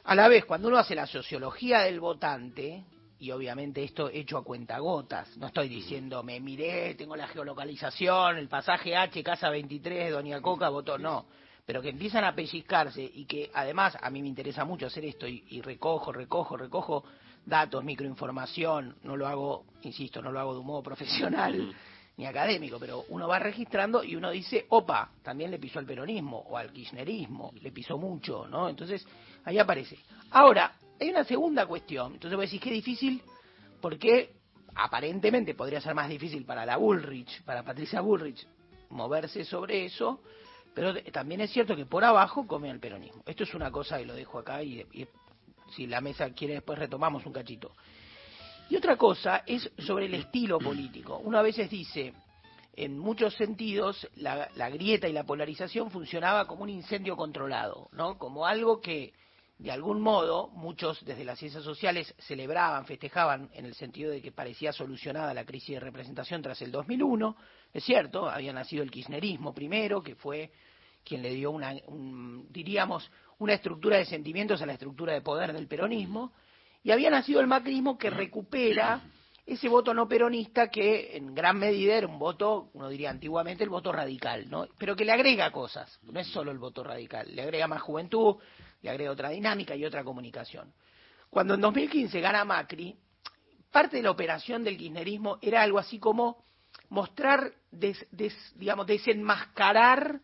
A la vez, cuando uno hace la sociología del votante, y obviamente esto hecho a cuentagotas, no estoy diciendo me miré, tengo la geolocalización, el pasaje H, casa 23, Doña Coca votó, no, pero que empiezan a pellizcarse y que además a mí me interesa mucho hacer esto y, y recojo, recojo, recojo datos, microinformación, no lo hago, insisto, no lo hago de un modo profesional ni académico, pero uno va registrando y uno dice, opa, también le pisó al peronismo o al kirchnerismo, le pisó mucho, ¿no? Entonces, ahí aparece. Ahora, hay una segunda cuestión, entonces voy a decir, qué difícil, porque aparentemente podría ser más difícil para la Bullrich, para Patricia Bullrich, moverse sobre eso, pero también es cierto que por abajo come al peronismo. Esto es una cosa y lo dejo acá y, y si la mesa quiere después retomamos un cachito. Y otra cosa es sobre el estilo político. Uno a veces dice, en muchos sentidos, la, la grieta y la polarización funcionaba como un incendio controlado, ¿no? Como algo que, de algún modo, muchos desde las ciencias sociales celebraban, festejaban, en el sentido de que parecía solucionada la crisis de representación tras el 2001. Es cierto, había nacido el kirchnerismo primero, que fue quien le dio una, un- diríamos, una estructura de sentimientos a la estructura de poder del peronismo, y había nacido el macrismo que recupera ese voto no peronista que en gran medida era un voto, uno diría antiguamente, el voto radical, ¿no? Pero que le agrega cosas, no es solo el voto radical, le agrega más juventud, le agrega otra dinámica y otra comunicación. Cuando en 2015 gana Macri, parte de la operación del kirchnerismo era algo así como mostrar, des- des- digamos, desenmascarar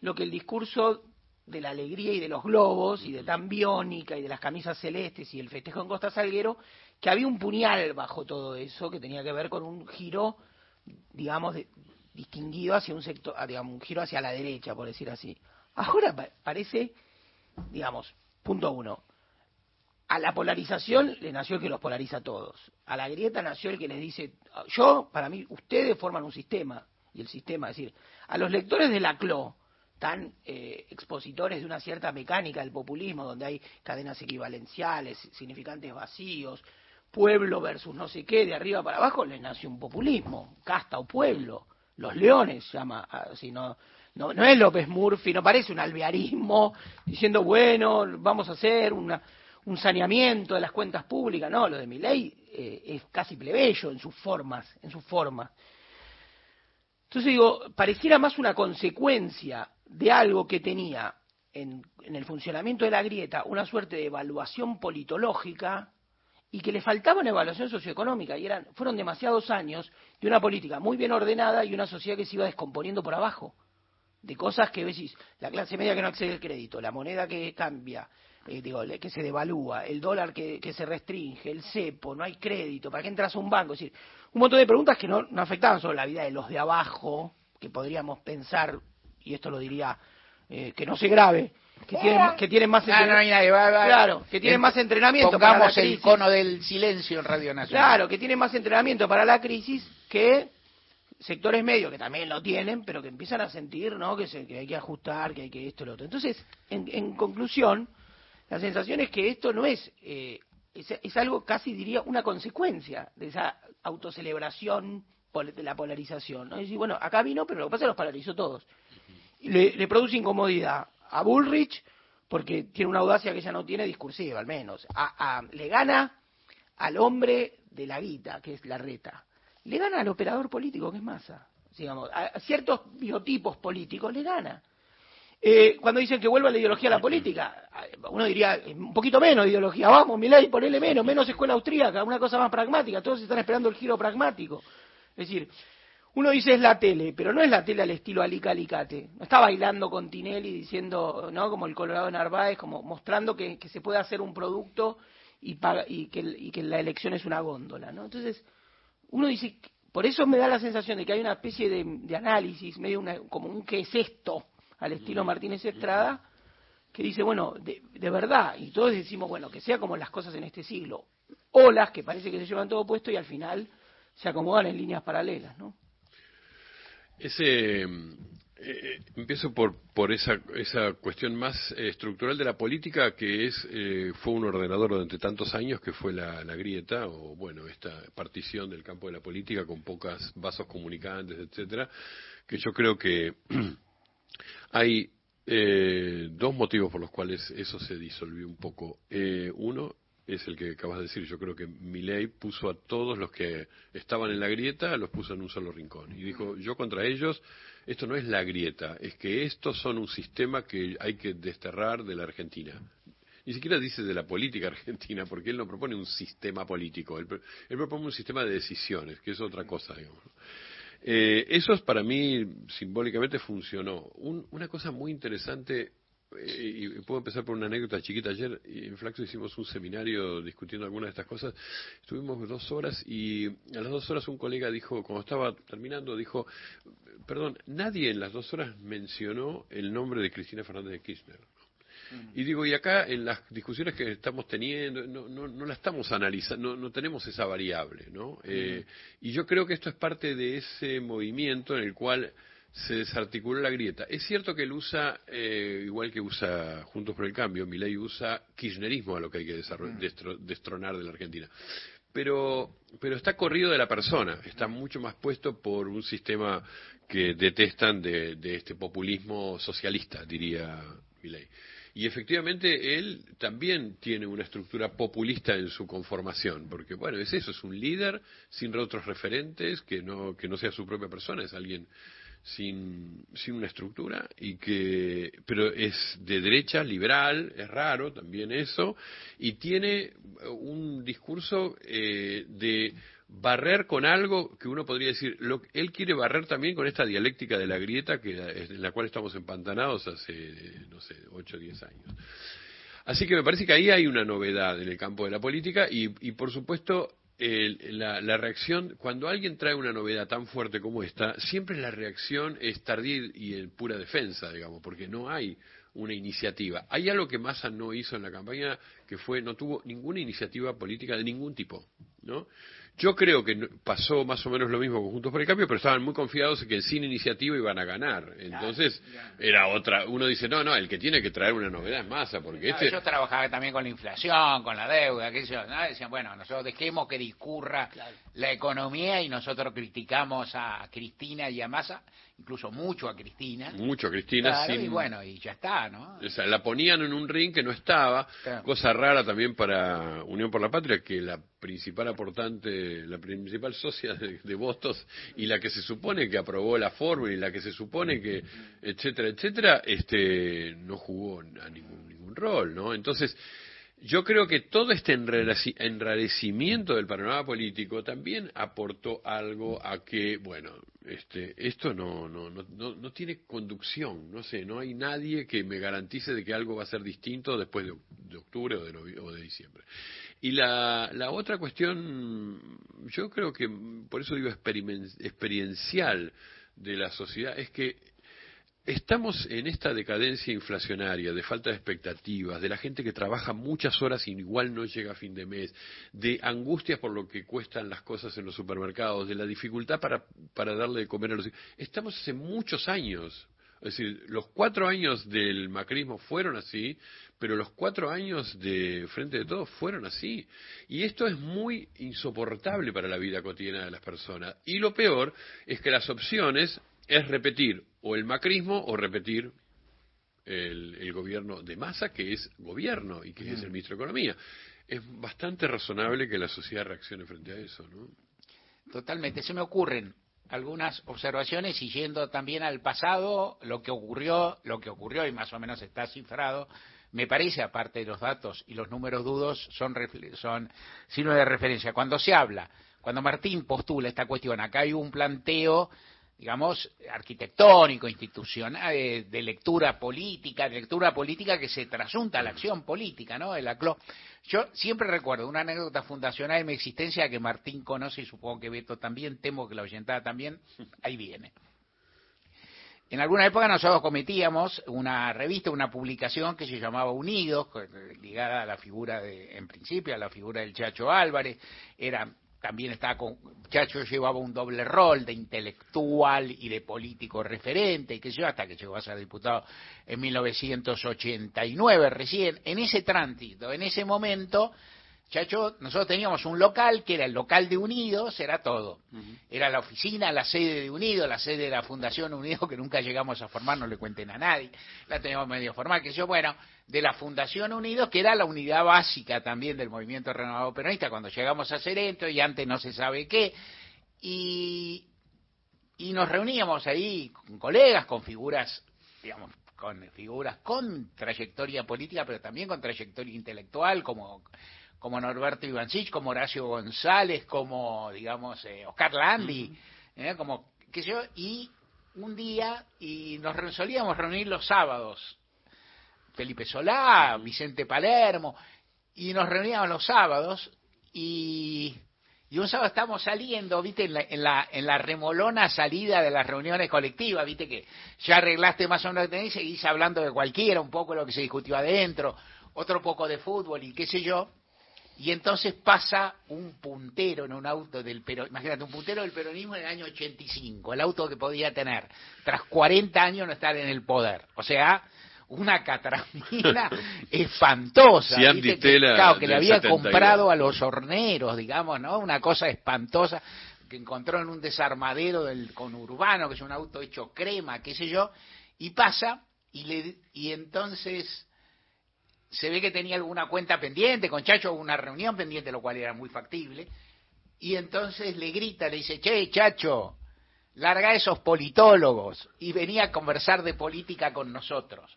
lo que el discurso de la alegría y de los globos y de tan biónica y de las camisas celestes y el festejo en Costa Salguero, que había un puñal bajo todo eso que tenía que ver con un giro, digamos, de- distinguido hacia un sector, ah, digamos, un giro hacia la derecha, por decir así. Ahora pa- parece, digamos, punto uno, a la polarización le nació el que los polariza a todos. A la grieta nació el que les dice, yo, para mí, ustedes forman un sistema. Y el sistema, es decir, a los lectores de la CLO, tan eh, expositores de una cierta mecánica del populismo, donde hay cadenas equivalenciales, significantes vacíos, pueblo versus no sé qué, de arriba para abajo, les nació un populismo, casta o pueblo. Los leones llama, así no, no, no es López Murphy, no parece un alvearismo diciendo, bueno, vamos a hacer una, un saneamiento de las cuentas públicas, no, lo de mi ley es casi plebeyo en sus formas, en sus formas. Entonces digo, pareciera más una consecuencia de algo que tenía en, el funcionamiento de la grieta una suerte de evaluación politológica y que le faltaba una evaluación socioeconómica y eran fueron demasiados años de una política muy bien ordenada y una sociedad que se iba descomponiendo por abajo de cosas que decís la clase media que no accede al crédito la moneda que cambia eh, digo que se devalúa el dólar que, que se restringe el cepo no hay crédito para qué entras a un banco es decir un montón de preguntas que no, no afectaban solo la vida de los de abajo que podríamos pensar y esto lo diría eh, que no se grave que tienen, que tienen más Ah, no hay entren- nadie, va, va. claro que tienen En- más entrenamiento para la Pongamos el crisis. cono del silencio en Radio Nacional. Claro, que tienen más entrenamiento para la crisis que sectores medios que también lo tienen, pero que empiezan a sentir ¿no? que, se- que hay que ajustar, que hay que esto y lo otro. Entonces, en, en conclusión, la sensación es que esto no es, eh, es, es algo casi diría una consecuencia de esa autocelebración pol- de la polarización. ¿no? Es decir, bueno, acá vino, pero lo que pasa es que los polarizó todos. Le, le produce incomodidad a Bullrich porque tiene una audacia que ella no tiene discursiva, al menos. A- le gana al hombre de la guita, que es la reta. Le gana al operador político, que es Massa. Digamos, a, ciertos biotipos políticos le gana. Eh, cuando dicen que vuelva la ideología a la política, uno diría un poquito menos de ideología. Vamos, Milei, ponele menos, menos escuela austríaca, una cosa más pragmática. Todos están esperando el giro pragmático. Es decir, uno dice es la tele, pero no es la tele al estilo Alica Alicate. No está bailando con Tinelli diciendo, ¿no? Como el Colorado Narváez, como mostrando que, que se puede hacer un producto y, paga- y, que, el- y que la elección es una góndola, ¿no? Entonces, uno dice, por eso me da la sensación de que hay una especie de, de análisis, medio una, como un qué es esto, al estilo Martínez Estrada, que dice, bueno, de, de verdad, y todos decimos, bueno, que sea como las cosas en este siglo, olas que parece que se llevan todo puesto y al final se acomodan en líneas paralelas, ¿no? Ese, eh, eh, empiezo por, por esa, esa cuestión más eh, estructural de la política que es eh, fue un ordenador durante tantos años que fue la, grieta o bueno esta partición del campo de la política con pocas vasos comunicantes etcétera que yo creo que hay dos motivos por los cuales eso se disolvió un poco. Uno es el que acabas de decir. Yo creo que Milei puso a todos los que estaban en la grieta, los puso en un solo rincón. Y dijo, yo contra ellos, esto no es la grieta, es que estos son un sistema que hay que desterrar de la Argentina. Ni siquiera dice de la política argentina, porque él no propone un sistema político, él, pro- él propone un sistema de decisiones, que es otra cosa, digamos. Eh, eso es para mí simbólicamente funcionó. Un- una cosa muy interesante, y puedo empezar por una anécdota chiquita. Ayer en Flaxo hicimos un seminario discutiendo algunas de estas cosas. Estuvimos dos horas y a las dos horas un colega dijo, cuando estaba terminando, dijo, perdón, nadie en las dos horas mencionó el nombre de Cristina Fernández de Kirchner. Y digo, y acá en las discusiones que estamos teniendo, no, no, no la estamos analizando, no, no tenemos esa variable, ¿no? Eh, y yo creo que esto es parte de ese movimiento en el cual se desarticuló la grieta. Es cierto que él usa, eh, igual que usa Juntos por el Cambio, Milei usa kirchnerismo a lo que hay que desarro- destro- destronar de la Argentina. Pero, pero está corrido de la persona, está mucho más puesto por un sistema que detestan de, de este populismo socialista, diría Milei. Y efectivamente él también tiene una estructura populista en su conformación, porque bueno, es eso, es un líder sin otros referentes, que no, que no sea su propia persona, es alguien sin, sin una estructura y que pero es de derecha liberal es raro también eso y tiene un discurso eh, de barrer con algo que uno podría decir lo, él quiere barrer también con esta dialéctica de la grieta que en la cual estamos empantanados hace no sé ocho o diez años. Así que me parece que ahí hay una novedad en el campo de la política y, y por supuesto, el- la, la reacción, cuando alguien trae una novedad tan fuerte como esta, siempre la reacción es tardía y en pura defensa, digamos, porque no hay una iniciativa. Hay algo que Massa no hizo en la campaña, que fue, no tuvo ninguna iniciativa política de ningún tipo, ¿no? Yo creo que pasó más o menos lo mismo con Juntos por el Cambio, pero estaban muy confiados en que sin iniciativa iban a ganar. Entonces, era otra, uno dice, no, no, el que tiene que traer una novedad es Massa, porque No, este... Yo trabajaba también con la inflación, con la deuda, qué sé yo, ¿no? Decían, bueno, nosotros dejemos que discurra la economía y nosotros criticamos a Cristina y a Massa, incluso mucho a Cristina. Mucho, Cristina, Claro, sin- y bueno, y ya está, ¿no? O sea, la ponían en un ring que no estaba, Claro. cosa rara también para Unión por la Patria, que la principal aportante, la principal socia de, de votos y la que se supone que aprobó la fórmula y la que se supone que, etcétera, etcétera, este, no jugó a ningún, ningún rol, ¿no? Entonces, yo creo que todo este enrareci- enrarecimiento del panorama político también aportó algo a que, bueno, este, esto no, no, no, no, no tiene conducción, no sé, no hay nadie que me garantice de que algo va a ser distinto después de, de octubre o de, o de diciembre. Y la, la otra cuestión, yo creo que, por eso digo experiencial de la sociedad, es que Estamos en esta decadencia inflacionaria, de falta de expectativas, de la gente que trabaja muchas horas y igual no llega a fin de mes, de angustias por lo que cuestan las cosas en los supermercados, de la dificultad para, darle de comer a los. Estamos hace muchos años. Es decir, los cuatro años del macrismo fueron así, pero los cuatro años de Frente de Todos fueron así. Y esto es muy insoportable para la vida cotidiana de las personas. Y lo peor es que las opciones es repetir o el macrismo o repetir el, el gobierno de masa, que es gobierno y que es el ministro de Economía. Es bastante razonable que la sociedad reaccione frente a eso, ¿no? Totalmente. Se me ocurren algunas observaciones y yendo también al pasado, lo que ocurrió, lo que ocurrió y más o menos está cifrado, me parece, aparte de los datos y los números dudos, son, refle- son signos de referencia. Cuando se habla, cuando Martín postula esta cuestión, acá hay un planteo digamos, arquitectónico, institucional, eh, de lectura política, de lectura política que se trasunta a la acción política, ¿no? El aclo- Yo siempre recuerdo una anécdota fundacional en mi existencia que Martín conoce y supongo que Beto también, temo que la oyentada también, ahí viene. En alguna época nosotros cometíamos una revista, una publicación que se llamaba Unidos, co- ligada a la figura de, en principio, a la figura del Chacho Álvarez, era también estaba con Chacho llevaba un doble rol de intelectual y de político referente, y que yo hasta que llegó a ser diputado en 1989 recién, en ese tránsito, en ese momento, Chacho, nosotros teníamos un local que era el local de Unidos, era todo. Era la oficina, la sede de Unidos, la sede de la Fundación Unidos, que nunca llegamos a formar, no le cuenten a nadie, la teníamos medio formal, que yo, bueno, de la Fundación Unidos, que era la unidad básica también del movimiento renovado peronista, cuando llegamos a hacer esto y antes no se sabe qué, y, y nos reuníamos ahí con colegas, con figuras, digamos, con figuras con trayectoria política, pero también con trayectoria intelectual, como como Norberto Ivancich, como Horacio González, como, digamos, eh, Oscar Landi, eh, como, qué sé yo, y un día, y nos solíamos reunir los sábados, Felipe Solá, Vicente Palermo, y nos reuníamos los sábados, y, y un sábado estábamos saliendo, viste, en la, en, la, en la remolona salida de las reuniones colectivas, viste que ya arreglaste más o menos lo que tenés y seguís hablando de cualquiera, un poco lo que se discutió adentro, otro poco de fútbol y qué sé yo, y entonces pasa un puntero en un auto del peronismo, imagínate, un puntero del peronismo en el año 85, el auto que podía tener, tras 40 años no estar en el poder. O sea, una catramina espantosa. Cian ¿viste? Que, claro, que le había 72. comprado a los horneros, digamos, ¿no? Una cosa espantosa que encontró en un desarmadero del conurbano, que es un auto hecho crema, qué sé yo, y pasa, y, le, y entonces se ve que tenía alguna cuenta pendiente, con Chacho una reunión pendiente, lo cual era muy factible, y entonces le grita, le dice, che, Chacho, larga esos politólogos, y venía a conversar de política con nosotros.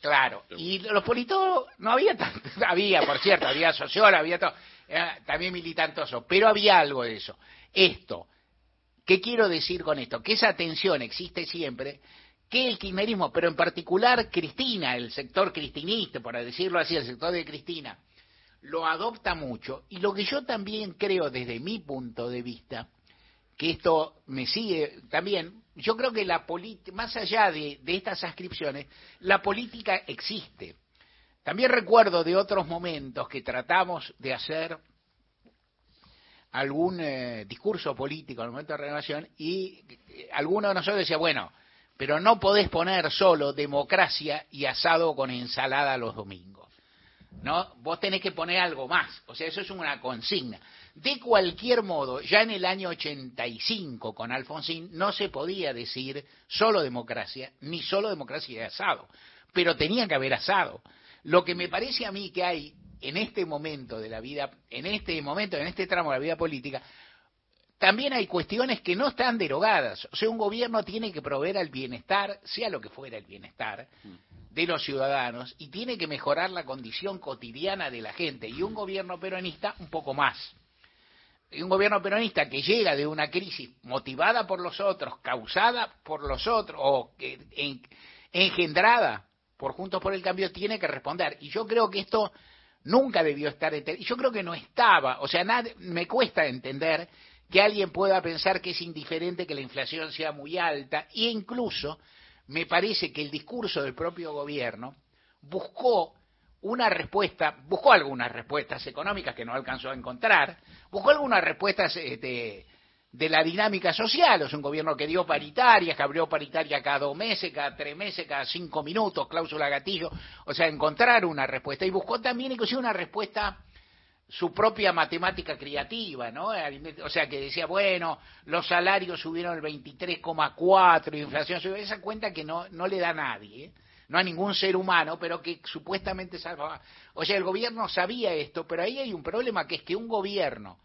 Claro, y los politólogos, no había tanto, había, por cierto, había sociólogo, había todo, era también militantoso, pero había algo de eso. Esto, ¿qué quiero decir con esto? Que esa tensión existe siempre, que el kirchnerismo, pero en particular Cristina, el sector cristinista, por decirlo así, el sector de Cristina, lo adopta mucho. Y lo que yo también creo desde mi punto de vista, que esto me sigue también, yo creo que la más allá de, estas ascripciones, la política existe. También recuerdo de otros momentos que tratamos de hacer algún eh, discurso político el momento de renovación y eh, alguno de nosotros decía, bueno, pero no podés poner solo democracia y asado con ensalada los domingos. ¿No? Vos tenés que poner algo más. O sea, eso es una consigna. De cualquier modo, ya en el año 85 con Alfonsín no se podía decir solo democracia, ni solo democracia y asado. Pero tenía que haber asado. Lo que me parece a mí que hay en este momento de la vida, en este momento, en este tramo de la vida política, también hay cuestiones que no están derogadas. O sea, un gobierno tiene que proveer al bienestar, sea lo que fuera el bienestar, de los ciudadanos y tiene que mejorar la condición cotidiana de la gente. Y un gobierno peronista un poco más. Y un gobierno peronista que llega de una crisis motivada por los otros, causada por los otros o engendrada por Juntos por el Cambio, tiene que responder. Y yo creo que esto nunca debió estar, y yo creo que no estaba, o sea, me cuesta entender que alguien pueda pensar que es indiferente que la inflación sea muy alta, e incluso me parece que el discurso del propio gobierno buscó una respuesta, buscó algunas respuestas económicas que no alcanzó a encontrar, buscó algunas respuestas de, de la dinámica social, es un gobierno que dio paritarias, que abrió paritaria cada dos meses, cada tres meses, cada cinco minutos, cláusula gatillo, o sea, encontrar una respuesta, y buscó también inclusive una respuesta su propia matemática creativa, ¿no? O sea, que decía, bueno, los salarios subieron el 23,4, inflación subió, esa cuenta que no, no le da a nadie, ¿eh? no a ningún ser humano, pero que supuestamente salva. O sea, el gobierno sabía esto, pero ahí hay un problema, que es que un gobierno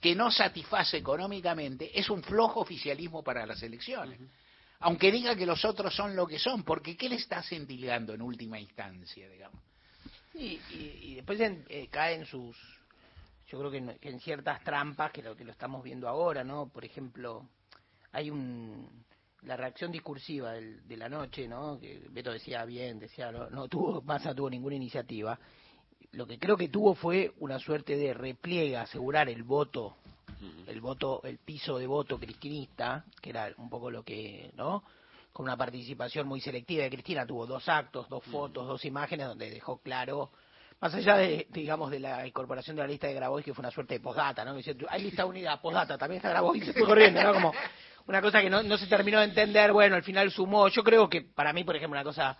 que no satisface económicamente es un flojo oficialismo para las elecciones. Aunque diga que los otros son lo que son, porque ¿qué le estás endilgando en última instancia, digamos? Y, y- y después en- eh, cae en sus, yo creo que en, que en ciertas trampas, que lo que lo estamos viendo ahora, ¿no? Por ejemplo, hay un la reacción discursiva del- de la noche, ¿no? Que Beto decía bien, decía no, no tuvo, Massa tuvo ninguna iniciativa. Lo que creo que tuvo fue una suerte de repliegue, asegurar el voto, el voto, el piso de voto cristinista, que era un poco lo que, ¿no? Con una participación muy selectiva de Cristina, tuvo dos actos, dos fotos, dos imágenes donde dejó claro más allá de, digamos, de la incorporación de la lista de Grabois, que fue una suerte de postdata, ¿no? Dice, hay lista unida, postdata, también está Grabois, se fue corriendo, ¿no? Como una cosa que no, no se terminó de entender, bueno, al final sumó. Yo creo que para mí, por ejemplo, una cosa,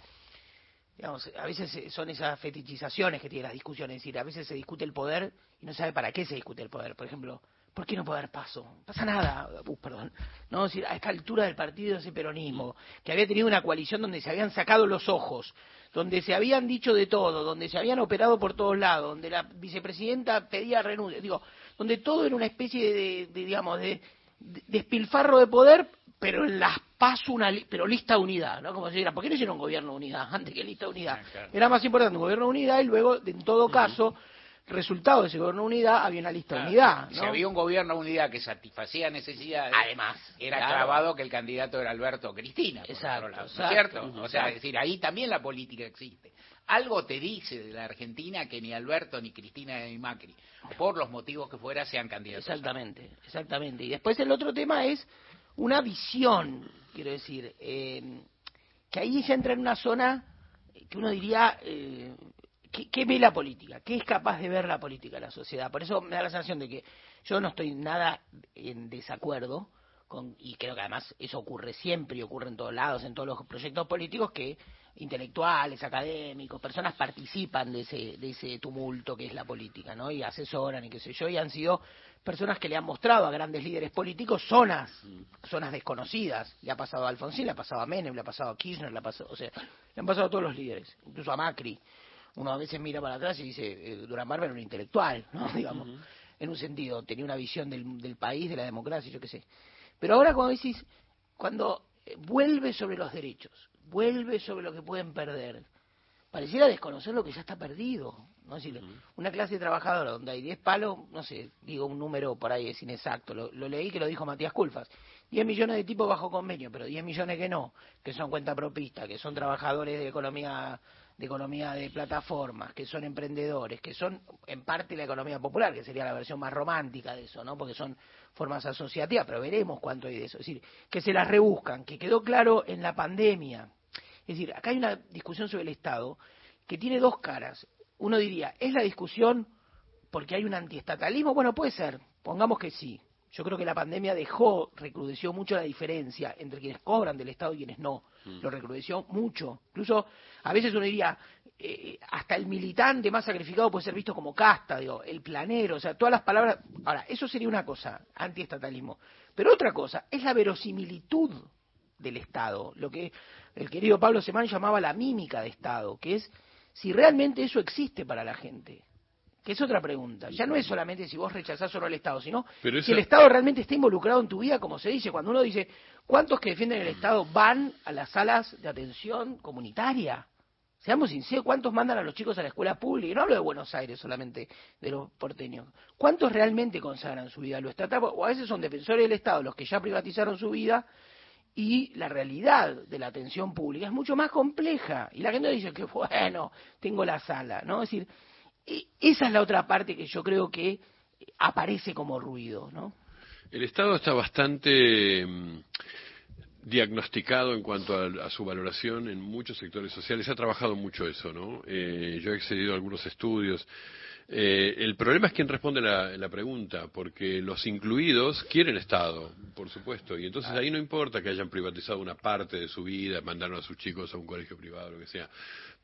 digamos, a veces eh, son esas fetichizaciones que tiene las discusiones, es decir, a veces se discute el poder y no sabe para qué se discute el poder. Por ejemplo, ¿por qué no puede dar paso? No pasa nada, uh, perdón. No, es decir, a esta altura del partido ese peronismo, que había tenido una coalición donde se habían sacado los ojos, donde se habían dicho de todo, donde se habían operado por todos lados, donde la vicepresidenta pedía renuncia, digo, donde todo era una especie de, de, digamos, de, de- despilfarro de poder, pero en las PASO una li- pero lista unidad, ¿no? Como si dijera, ¿por qué no hicieron gobierno unidad antes que lista unidad? Era más importante un gobierno unidad y luego, en todo caso, resultado de ese gobierno unidad había una lista unidad, Si ¿no? había un gobierno de unidad que satisfacía necesidades, Además, era claro. clavado que el candidato era Alberto Cristina, por Exacto, otro lado, ¿no es exacto, cierto? O sea, es decir, ahí también la política existe. Algo te dice de la Argentina que ni Alberto, ni Cristina, ni Macri, por los motivos que fuera, sean candidatos. Exactamente, exactamente. Y después el otro tema es una visión, quiero decir, eh, que ahí ya entra en una zona que uno diría, eh, ¿qué, ve la política? ¿Qué es capaz de ver la política, la sociedad? Por eso me da la sensación de que yo no estoy nada en desacuerdo con, y creo que además eso ocurre siempre y ocurre en todos lados, en todos los proyectos políticos que intelectuales, académicos, personas participan de ese, de ese tumulto que es la política, ¿no? Y asesoran y qué sé yo, y han sido personas que le han mostrado a grandes líderes políticos zonas, zonas desconocidas. Le ha pasado a Alfonsín, le ha pasado a Menem, le ha pasado a Kirchner, le o sea, le han pasado a todos los líderes, incluso a Macri. Uno a veces mira para atrás y dice, eh, Durán Barba era un intelectual, ¿no? Digamos, en un sentido, tenía una visión del, del país, de la democracia, yo qué sé. Pero ahora cuando decís, cuando eh, vuelve sobre los derechos, vuelve sobre lo que pueden perder, pareciera desconocer lo que ya está perdido. ¿no? Decir, una clase trabajadora donde hay 10 palos, no sé, digo un número por ahí es inexacto, lo, lo leí que lo dijo Matías Culfas, 10 millones de tipos bajo convenio, pero 10 millones que no, que son cuenta propista, que son trabajadores de economía de economía de plataformas, que son emprendedores, que son en parte la economía popular, que sería la versión más romántica de eso, ¿no? Porque son formas asociativas, pero veremos cuánto hay de eso. Es decir, que se las rebuscan, que quedó claro en la pandemia. Es decir, acá hay una discusión sobre el Estado que tiene dos caras. Uno diría, ¿es la discusión porque hay un antiestatalismo? Bueno, puede ser, pongamos que sí. Yo creo que la pandemia dejó, recrudeció mucho la diferencia entre quienes cobran del Estado y quienes no. Lo recrudeció mucho. Incluso a veces uno diría, eh, hasta el militante más sacrificado puede ser visto como casta, digo, el planero, o sea, todas las palabras. Ahora, eso sería una cosa, antiestatalismo. Pero otra cosa es la verosimilitud del Estado, lo que el querido Pablo Semán llamaba la mímica de Estado, que es si realmente eso existe para la gente. que es otra pregunta. Ya no es solamente si vos rechazás o no al Estado, sino Pero si el Estado realmente está involucrado en tu vida, como se dice. Cuando uno dice, ¿cuántos que defienden el Estado van a las salas de atención comunitaria? Seamos sinceros, ¿cuántos mandan a los chicos a la escuela pública? Y no hablo de Buenos Aires solamente, de los porteños. ¿Cuántos realmente consagran su vida a lo estatal? O a veces son defensores del Estado los que ya privatizaron su vida y la realidad de la atención pública es mucho más compleja. Y la gente dice que, bueno, tengo la sala, ¿no? Es decir, e- esa es la otra parte que yo creo que aparece como ruido, ¿no? El Estado está bastante mm, diagnosticado en cuanto a, su valoración en muchos sectores sociales. Ha trabajado mucho eso, ¿no? Eh, yo he accedido a algunos estudios. Eh, el problema es quién responde la, la pregunta, porque los incluidos quieren Estado, por supuesto, y entonces ahí no importa que hayan privatizado una parte de su vida, mandaron a sus chicos a un colegio privado, lo que sea,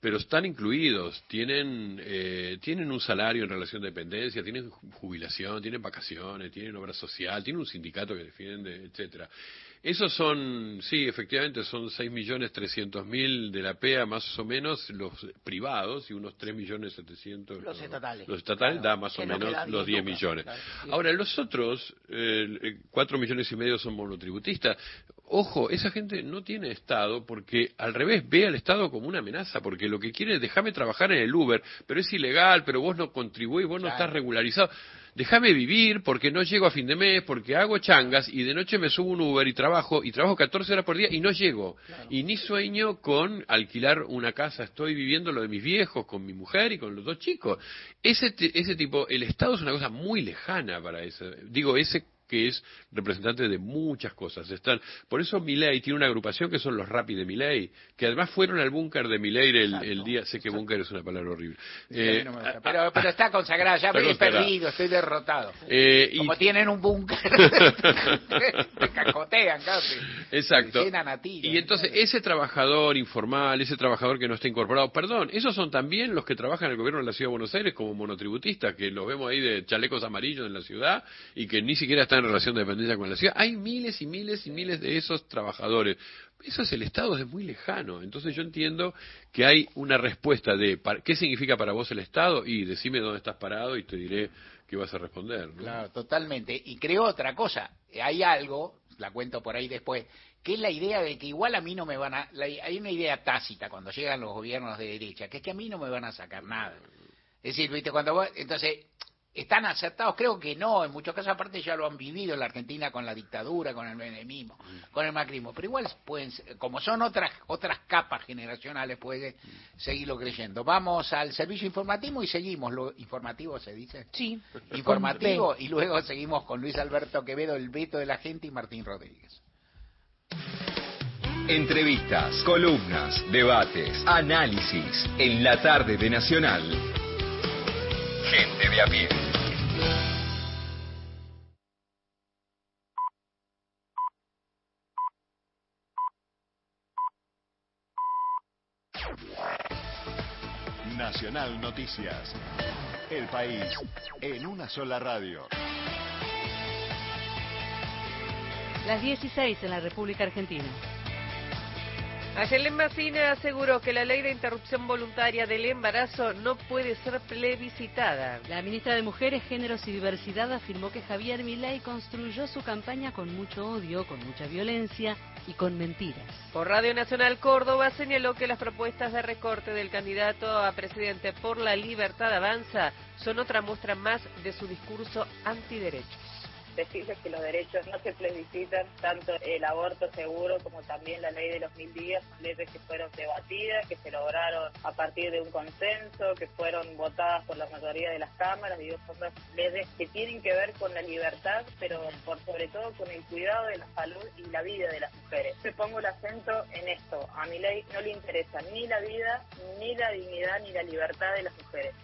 pero están incluidos, tienen, eh, tienen un salario en relación de dependencia, tienen jubilación, tienen vacaciones, tienen obra social, tienen un sindicato que defiende, etcétera. Esos son, sí, efectivamente, son 6.300.000 de la PEA más o menos los privados y unos 3.700.000 Los estatales. los estatales Claro, da más o no menos los 10 10 lucas, millones. claro. Ahora, los otros, eh, 4 millones y medio son monotributistas. Ojo, esa gente no tiene Estado porque al revés ve al Estado como una amenaza, porque lo que quiere es déjame trabajar en el Uber, pero es ilegal, pero vos no contribuís, vos no estás regularizado. Déjame vivir porque no llego a fin de mes, porque hago changas y de noche me subo un Uber y trabajo, y trabajo 14 horas por día y no llego. Y ni sueño con alquilar una casa, estoy viviendo lo de mis viejos, con mi mujer y con los dos chicos. Ese, ese tipo, el Estado es una cosa muy lejana para eso. Digo, ese que es representante de muchas cosas. Están, por eso Milei tiene una agrupación que son los Rappi de Milei, que además fueron al búnker de Milei el, el día, sé que búnker es una palabra horrible. Eh, no pero, pero está consagrada, ya me he perdido, estoy derrotado. Eh, y- Como tienen un búnker, te cacotean casi. Exacto. Y entonces ese trabajador informal, ese trabajador que no está incorporado, perdón, esos son también los que trabajan en el gobierno de la Ciudad de Buenos Aires como monotributistas, que los vemos ahí de chalecos amarillos en la ciudad y que ni siquiera están relación de dependencia con la ciudad. Hay miles y miles y miles de esos trabajadores. Eso es el Estado, es muy lejano. Entonces yo entiendo que hay una respuesta de qué significa para vos el Estado y decime dónde estás parado y te diré qué vas a responder. Claro, totalmente. Y creo otra cosa. Hay algo, la cuento por ahí después, que es la idea de que igual a mí no me van a... la- hay una idea tácita cuando llegan los gobiernos de derecha, que es que a mí no me van a sacar nada. Es decir, viste, cuando vos... Entonces, ¿están acertados? Creo que no. En muchos casos, aparte, ya lo han vivido en la Argentina con la dictadura, con el menemismo, con el macrismo. Pero igual, pueden, ser- como son otras otras capas generacionales, puede seguirlo creyendo. Vamos al servicio informativo y seguimos. Lo informativo se dice. Sí. Informativo y luego seguimos con Luis Alberto Quevedo, el veto de la gente y Martín Rodríguez. Entrevistas, columnas, debates, análisis en la tarde de Nacional. Gente de a pie. Nacional Noticias. El país en una sola radio. Las 16 en la República Argentina. Ayelen Massina aseguró que la ley de interrupción voluntaria del embarazo no puede ser plebiscitada. La ministra de Mujeres, Géneros y Diversidad afirmó que Javier Milei construyó su campaña con mucho odio, con mucha violencia y con mentiras. Por Radio Nacional Córdoba señaló que las propuestas de recorte del candidato a presidente por la libertad avanza son otra muestra más de su discurso antiderechos. Decirles que los derechos no se plebiscitan, tanto el aborto seguro como también la ley de los mil días, leyes que fueron debatidas, que se lograron a partir de un consenso, que fueron votadas por la mayoría de las cámaras, digo, son las leyes que tienen que ver con la libertad, pero por sobre todo con el cuidado de la salud y la vida de las mujeres. Yo pongo el acento en esto, a mi ley no le interesa ni la vida, ni la dignidad, ni la libertad de las mujeres.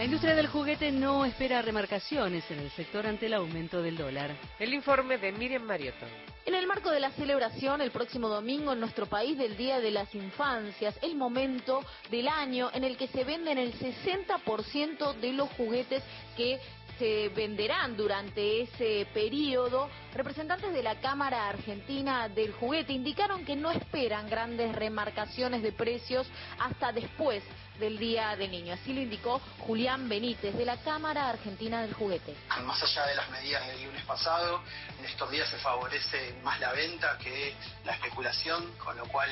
La industria del juguete no espera remarcaciones en el sector ante el aumento del dólar. El informe de Miriam Mariotto. En el marco de la celebración el próximo domingo en nuestro país del Día de las Infancias, el momento del año en el que se venden el 60% de los juguetes que se venderán durante ese periodo, representantes de la Cámara Argentina del Juguete indicaron que no esperan grandes remarcaciones de precios hasta después del Día del Niño. Así lo indicó Julián Benítez de la Cámara Argentina del Juguete. Más allá de las medidas del lunes pasado, en estos días se favorece más la venta que la especulación, con lo cual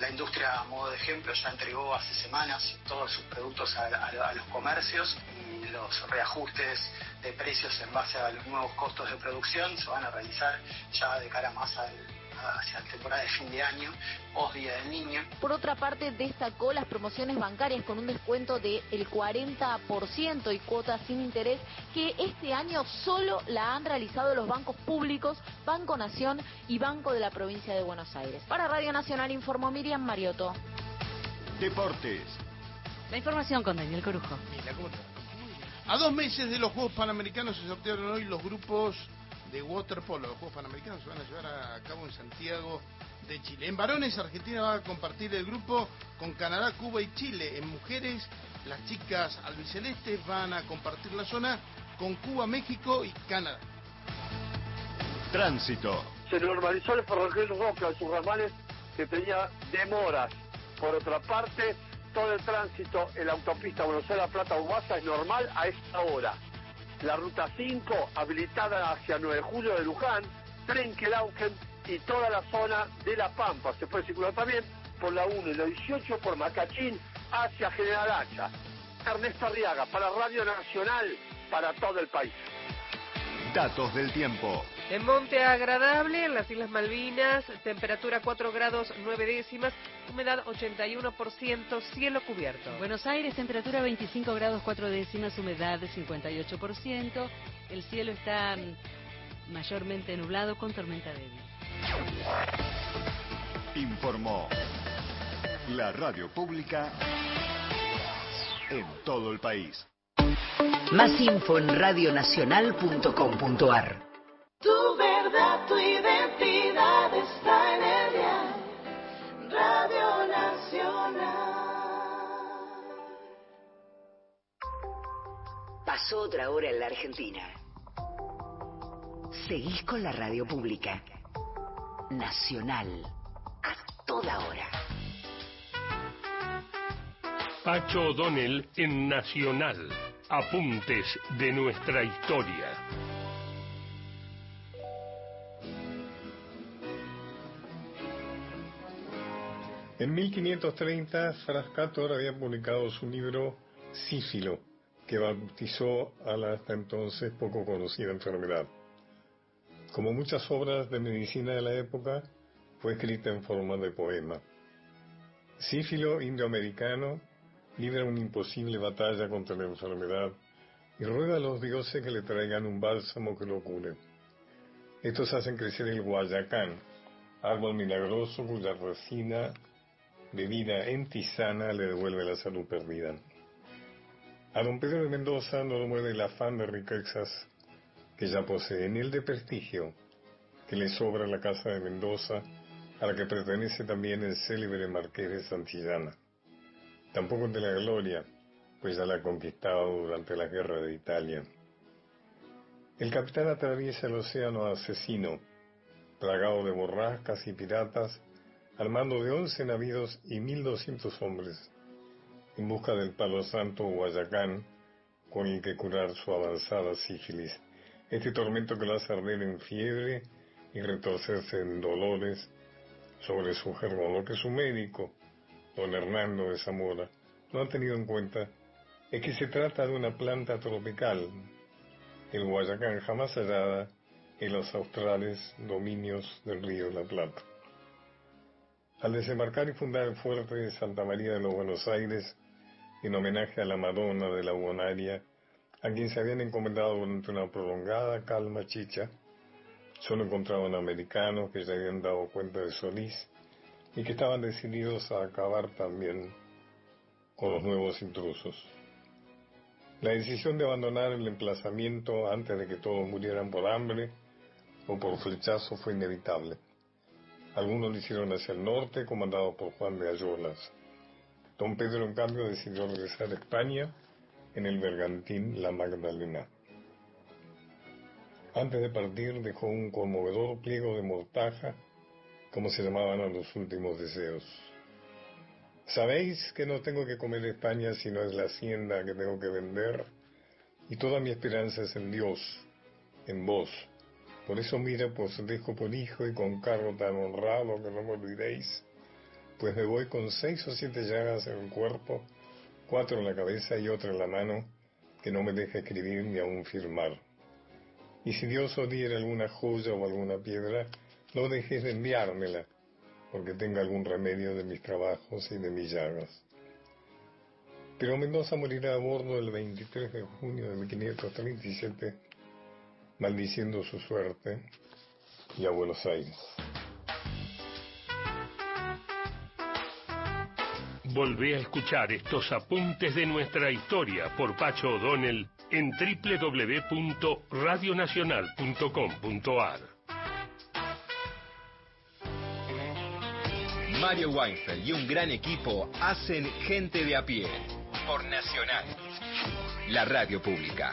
la industria, a modo de ejemplo, ya entregó hace semanas todos sus productos a, a- los comercios y los reajustes de precios en base a los nuevos costos de producción se van a realizar ya de cara más al- hacia la temporada de fin de año, post Día del Niño. Por otra parte, destacó las promociones bancarias con un descuento del 40% y cuotas sin interés que este año solo la han realizado los bancos públicos, Banco Nación y Banco de la Provincia de Buenos Aires. Para Radio Nacional informó Miriam Mariotto. Deportes. La información con Daniel Corujo. A dos meses de los Juegos Panamericanos se sortearon hoy los grupos de waterpolo. Los Juegos Panamericanos se van a llevar a cabo en Santiago de Chile. En varones, Argentina va a compartir el grupo con Canadá, Cuba y Chile. En mujeres, las chicas albicelestes van a compartir la zona con Cuba, México y Canadá. Tránsito. Se normalizó el ferrocarril Roca en sus ramales que tenía demoras. Por otra parte, todo el tránsito en la autopista Buenos Aires-La Plata-Urbasa es normal a esta hora. La ruta 5, habilitada hacia 9 de julio de Luján, Trenquelauquen y toda la zona de La Pampa. Se puede circular también por la 1 y la 18 por Macachín hacia General Hacha. Ernesto Arriaga, para Radio Nacional, para todo el país. Datos del tiempo. En Monte Agradable, en las Islas Malvinas, temperatura 4 grados 9 décimas, humedad 81%, cielo cubierto. Buenos Aires, temperatura 25 grados 4 décimas, humedad de 58%. El cielo está mm, mayormente nublado con tormenta débil. Informó la radio pública en todo el país. Más info en radionacional.com.ar. Tu verdad, tu identidad está en el dial. Radio Nacional. Pasó otra hora en la Argentina. Seguís con la radio pública. Nacional. A toda hora. Pacho O'Donnell en Nacional. Apuntes de nuestra historia. En 1530, Frascator había publicado su libro Sífilo, que bautizó a la hasta entonces poco conocida enfermedad. Como muchas obras de medicina de la época, fue escrita en forma de poema. Sífilo, indioamericano, libra una imposible batalla contra la enfermedad y ruega a los dioses que le traigan un bálsamo que lo cure. Estos hacen crecer el guayacán, árbol milagroso cuya resina bebida en tisana le devuelve la salud perdida. A don Pedro de Mendoza no lo mueve el afán de riquezas que ya posee, ni el de prestigio que le sobra la casa de Mendoza, a la que pertenece también el célebre marqués de Santillana. Tampoco de la gloria, pues ya la ha conquistado durante la guerra de Italia. El capitán atraviesa el océano asesino, plagado de borrascas y piratas, al mando de 11 navíos y 1.200 hombres, en busca del palo santo Guayacán, con el que curar su avanzada sífilis. Este tormento que lo hace arder en fiebre y retorcerse en dolores sobre su germo, lo que su médico, don Hernando de Zamora, no ha tenido en cuenta es que se trata de una planta tropical, el Guayacán jamás hallada en los australes dominios del río la Plata. Al desembarcar y fundar el fuerte de Santa María de los Buenos Aires, en homenaje a la Madonna de la Bonaria, a quien se habían encomendado durante una prolongada calma chicha, solo encontraban americanos que se habían dado cuenta de Solís y que estaban decididos a acabar también con los nuevos intrusos. La decisión de abandonar el emplazamiento antes de que todos murieran por hambre o por flechazo fue inevitable. Algunos lo hicieron hacia el norte, comandado por Juan de Ayolas. Don Pedro, en cambio, decidió regresar a España en el bergantín La Magdalena. Antes de partir dejó un conmovedor pliego de mortaja, como se llamaban a los últimos deseos. Sabéis que no tengo que comer España sino es la hacienda que tengo que vender. Y toda mi esperanza es en Dios, en vos. Por eso mira, pues dejo por hijo y con cargo tan honrado que no me olvidéis. Pues me voy con seis o siete llagas en el cuerpo, cuatro en la cabeza y otra en la mano, que no me deja escribir ni aún firmar. Y si Dios os diera alguna joya o alguna piedra, no dejes de enviármela, porque tenga algún remedio de mis trabajos y de mis llagas. Pero Mendoza morirá a bordo el 23 de junio de 1537, maldiciendo su suerte, y a Buenos Aires. Volvé a escuchar estos apuntes de nuestra historia por Pacho O'Donnell en www.radionacional.com.ar. Mario Weinfeld y un gran equipo hacen Gente de a pie por Nacional, la radio pública.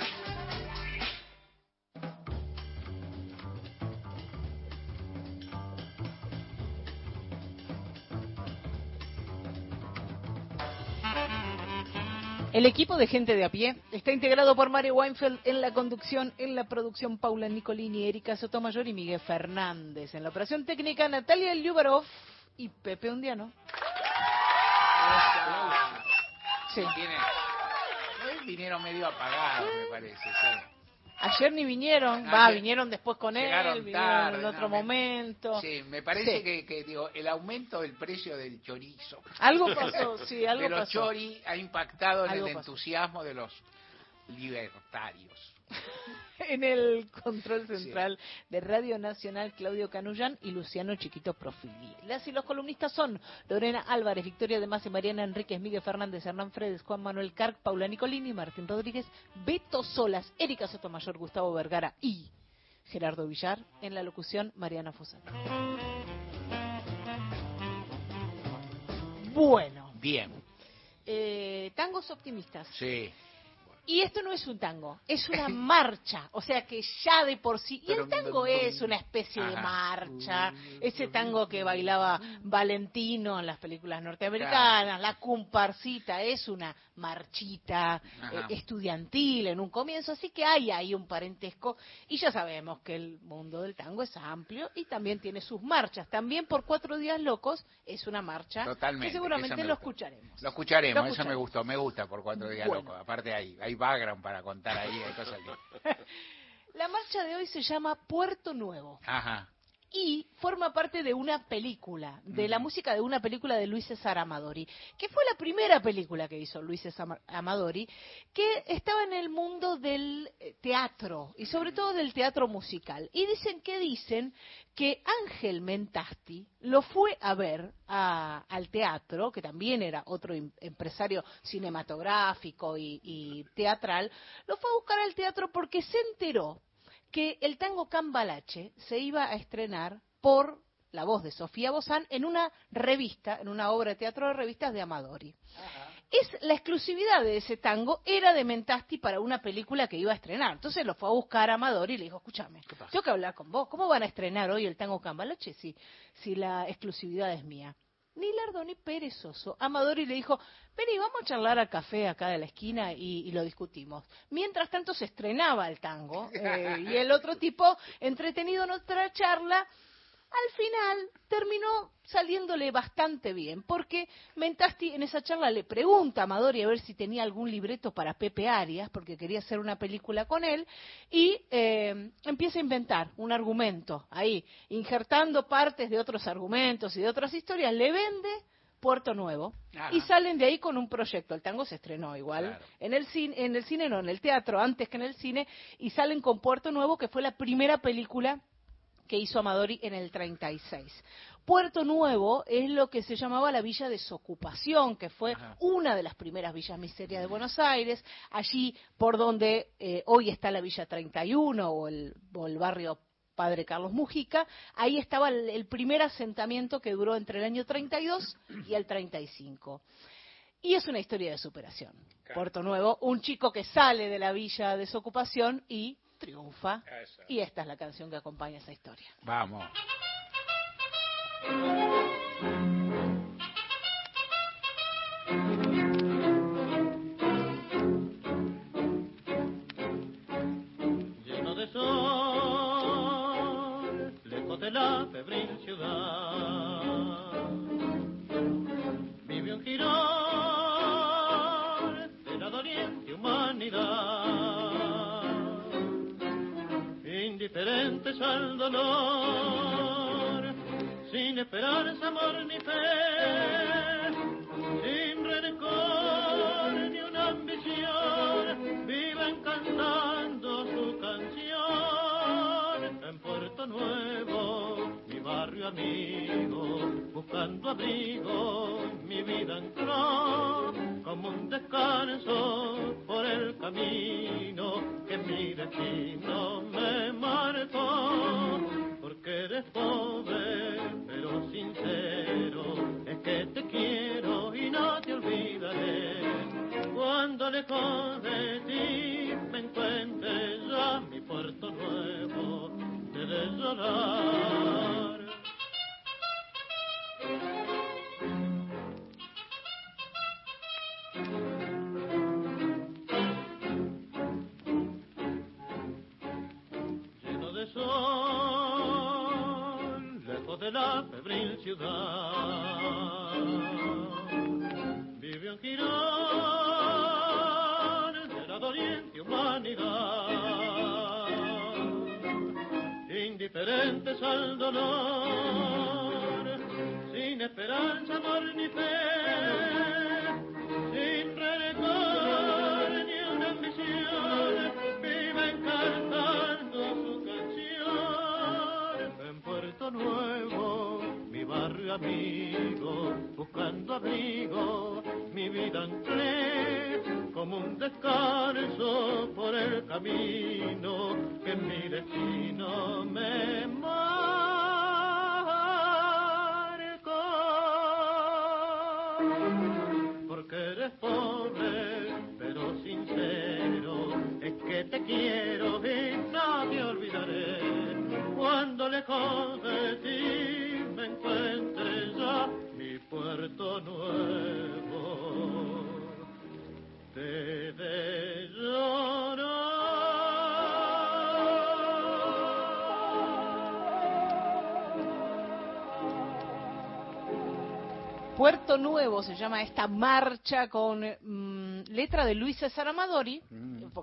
El equipo de gente de a pie está integrado por Mario Weinfeld en la conducción, en la producción Paula Nicolini, Erika Sotomayor y Miguel Fernández. En la operación técnica Natalia Lyubarov y Pepe Undiano. Sí. Tiene- Hoy vinieron medio apagados, me parece. sí. Ayer ni vinieron, Ah, va, vinieron después con él, vinieron tarde, en no, otro me- momento. Sí, me parece Sí. que, que, digo, el aumento del precio del chorizo. Algo pasó, sí, algo de los pasó. chori ha impactado en Algo el pasó. entusiasmo de los libertarios. En el control central de Radio Nacional, Claudio Canullán y Luciano Chiquito Profili. Las y los columnistas son Lorena Álvarez, Victoria de Más y Mariana Enríquez, Miguel Fernández, Hernán Fredes, Juan Manuel Carc, Paula Nicolini, Martín Rodríguez, Beto Solas, Erika Sotomayor, Gustavo Vergara y Gerardo Villar. En la locución, Mariana Fusano. Bueno, Bien, eh, tangos optimistas. sí. Y esto no es un tango, es una marcha, o sea que ya de por sí, y el tango es una especie de marcha, ese tango que bailaba Valentino en las películas norteamericanas, la comparsita, es una marchita eh, estudiantil en un comienzo, así que hay ahí un parentesco y ya sabemos que el mundo del tango es amplio y también tiene sus marchas, también por Cuatro Días Locos es una marcha Totalmente, que seguramente lo escucharemos. Lo escucharemos, eso me gustó, me gusta por cuatro días Bueno. loco. Aparte hay, hay background para contar ahí, hay cosas que... La marcha de hoy se llama Puerto Nuevo. Ajá. Y forma parte de una película, de la música de una película de Luis César Amadori, que fue la primera película que hizo Luis César Ama- Amadori, que estaba en el mundo del eh, teatro y sobre todo del teatro musical. Y dicen que dicen que Ángel Mentasti lo fue a ver a- al teatro, que también era otro em- empresario cinematográfico y, y teatral, lo fue a buscar al teatro porque se enteró que el tango Cambalache se iba a estrenar por la voz de Sofía Bozán en una revista, en una obra de teatro de revistas de Amadori. Es la exclusividad de ese tango era de Mentasti para una película que iba a estrenar. Entonces lo fue a buscar a Amadori y le dijo, escúchame, tengo que hablar con vos. ¿Cómo van a estrenar hoy el tango Cambalache si, si la exclusividad es mía? Ni lardo ni perezoso. Amadori le dijo, vení, vamos a charlar al café acá de la esquina y, y lo discutimos. Mientras tanto se estrenaba el tango eh, y el otro tipo, entretenido en otra charla, al final terminó saliéndole bastante bien, porque Mentasti en esa charla le pregunta a Amadori a ver si tenía algún libreto para Pepe Arias, porque quería hacer una película con él, y eh, empieza a inventar un argumento ahí, injertando partes de otros argumentos y de otras historias, le vende Puerto Nuevo y salen de ahí con un proyecto. El tango se estrenó igual Claro. en el cine, en el cine no, en el teatro antes que en el cine y salen con Puerto Nuevo que fue la primera película que hizo Amadori en el 36. Puerto Nuevo es lo que se llamaba la Villa Desocupación, que fue una de las primeras villas miserias de Buenos Aires, allí por donde eh, hoy está la Villa 31 o el, o el barrio Padre Carlos Mujica, ahí estaba el, el primer asentamiento que duró entre el año 32 y el 35. Y es una historia de superación. Puerto Nuevo, un chico que sale de la villa de desocupación y triunfa. Y esta es la canción que acompaña esa historia. Vamos. lleno de sol, lejos de la febril ciudad. Vive un girón de la doliente humanidad, indiferentes al dolor, sin esperanza, amor ni fe, sin rencor ni una ambición, viven cantando su canción. En Puerto Nuevo, mi barrio amigo, buscando abrigo, mi vida entró como un descanso por el camino que mi destino me marcó, porque eres pobre pero sincero, es que te quiero y no te olvidaré. Cuando lejos de ti me encuentre ya mi puerto nuevo, debe llorar. Lleno de sol, lejos de la febril ciudad, vive un girón de la doliente humanidad, indiferentes al dolor, sin esperanza, amor ni fe, sin rencor ni una ambición, viven cantando su canción en Puerto Nuevo, mi barrio amigo, buscando abrigo, mi vida entré como un descanso por el camino que mi destino me marcó. Me ya mi Puerto Nuevo se llama esta marcha con mm, letra de Luis César Amadori,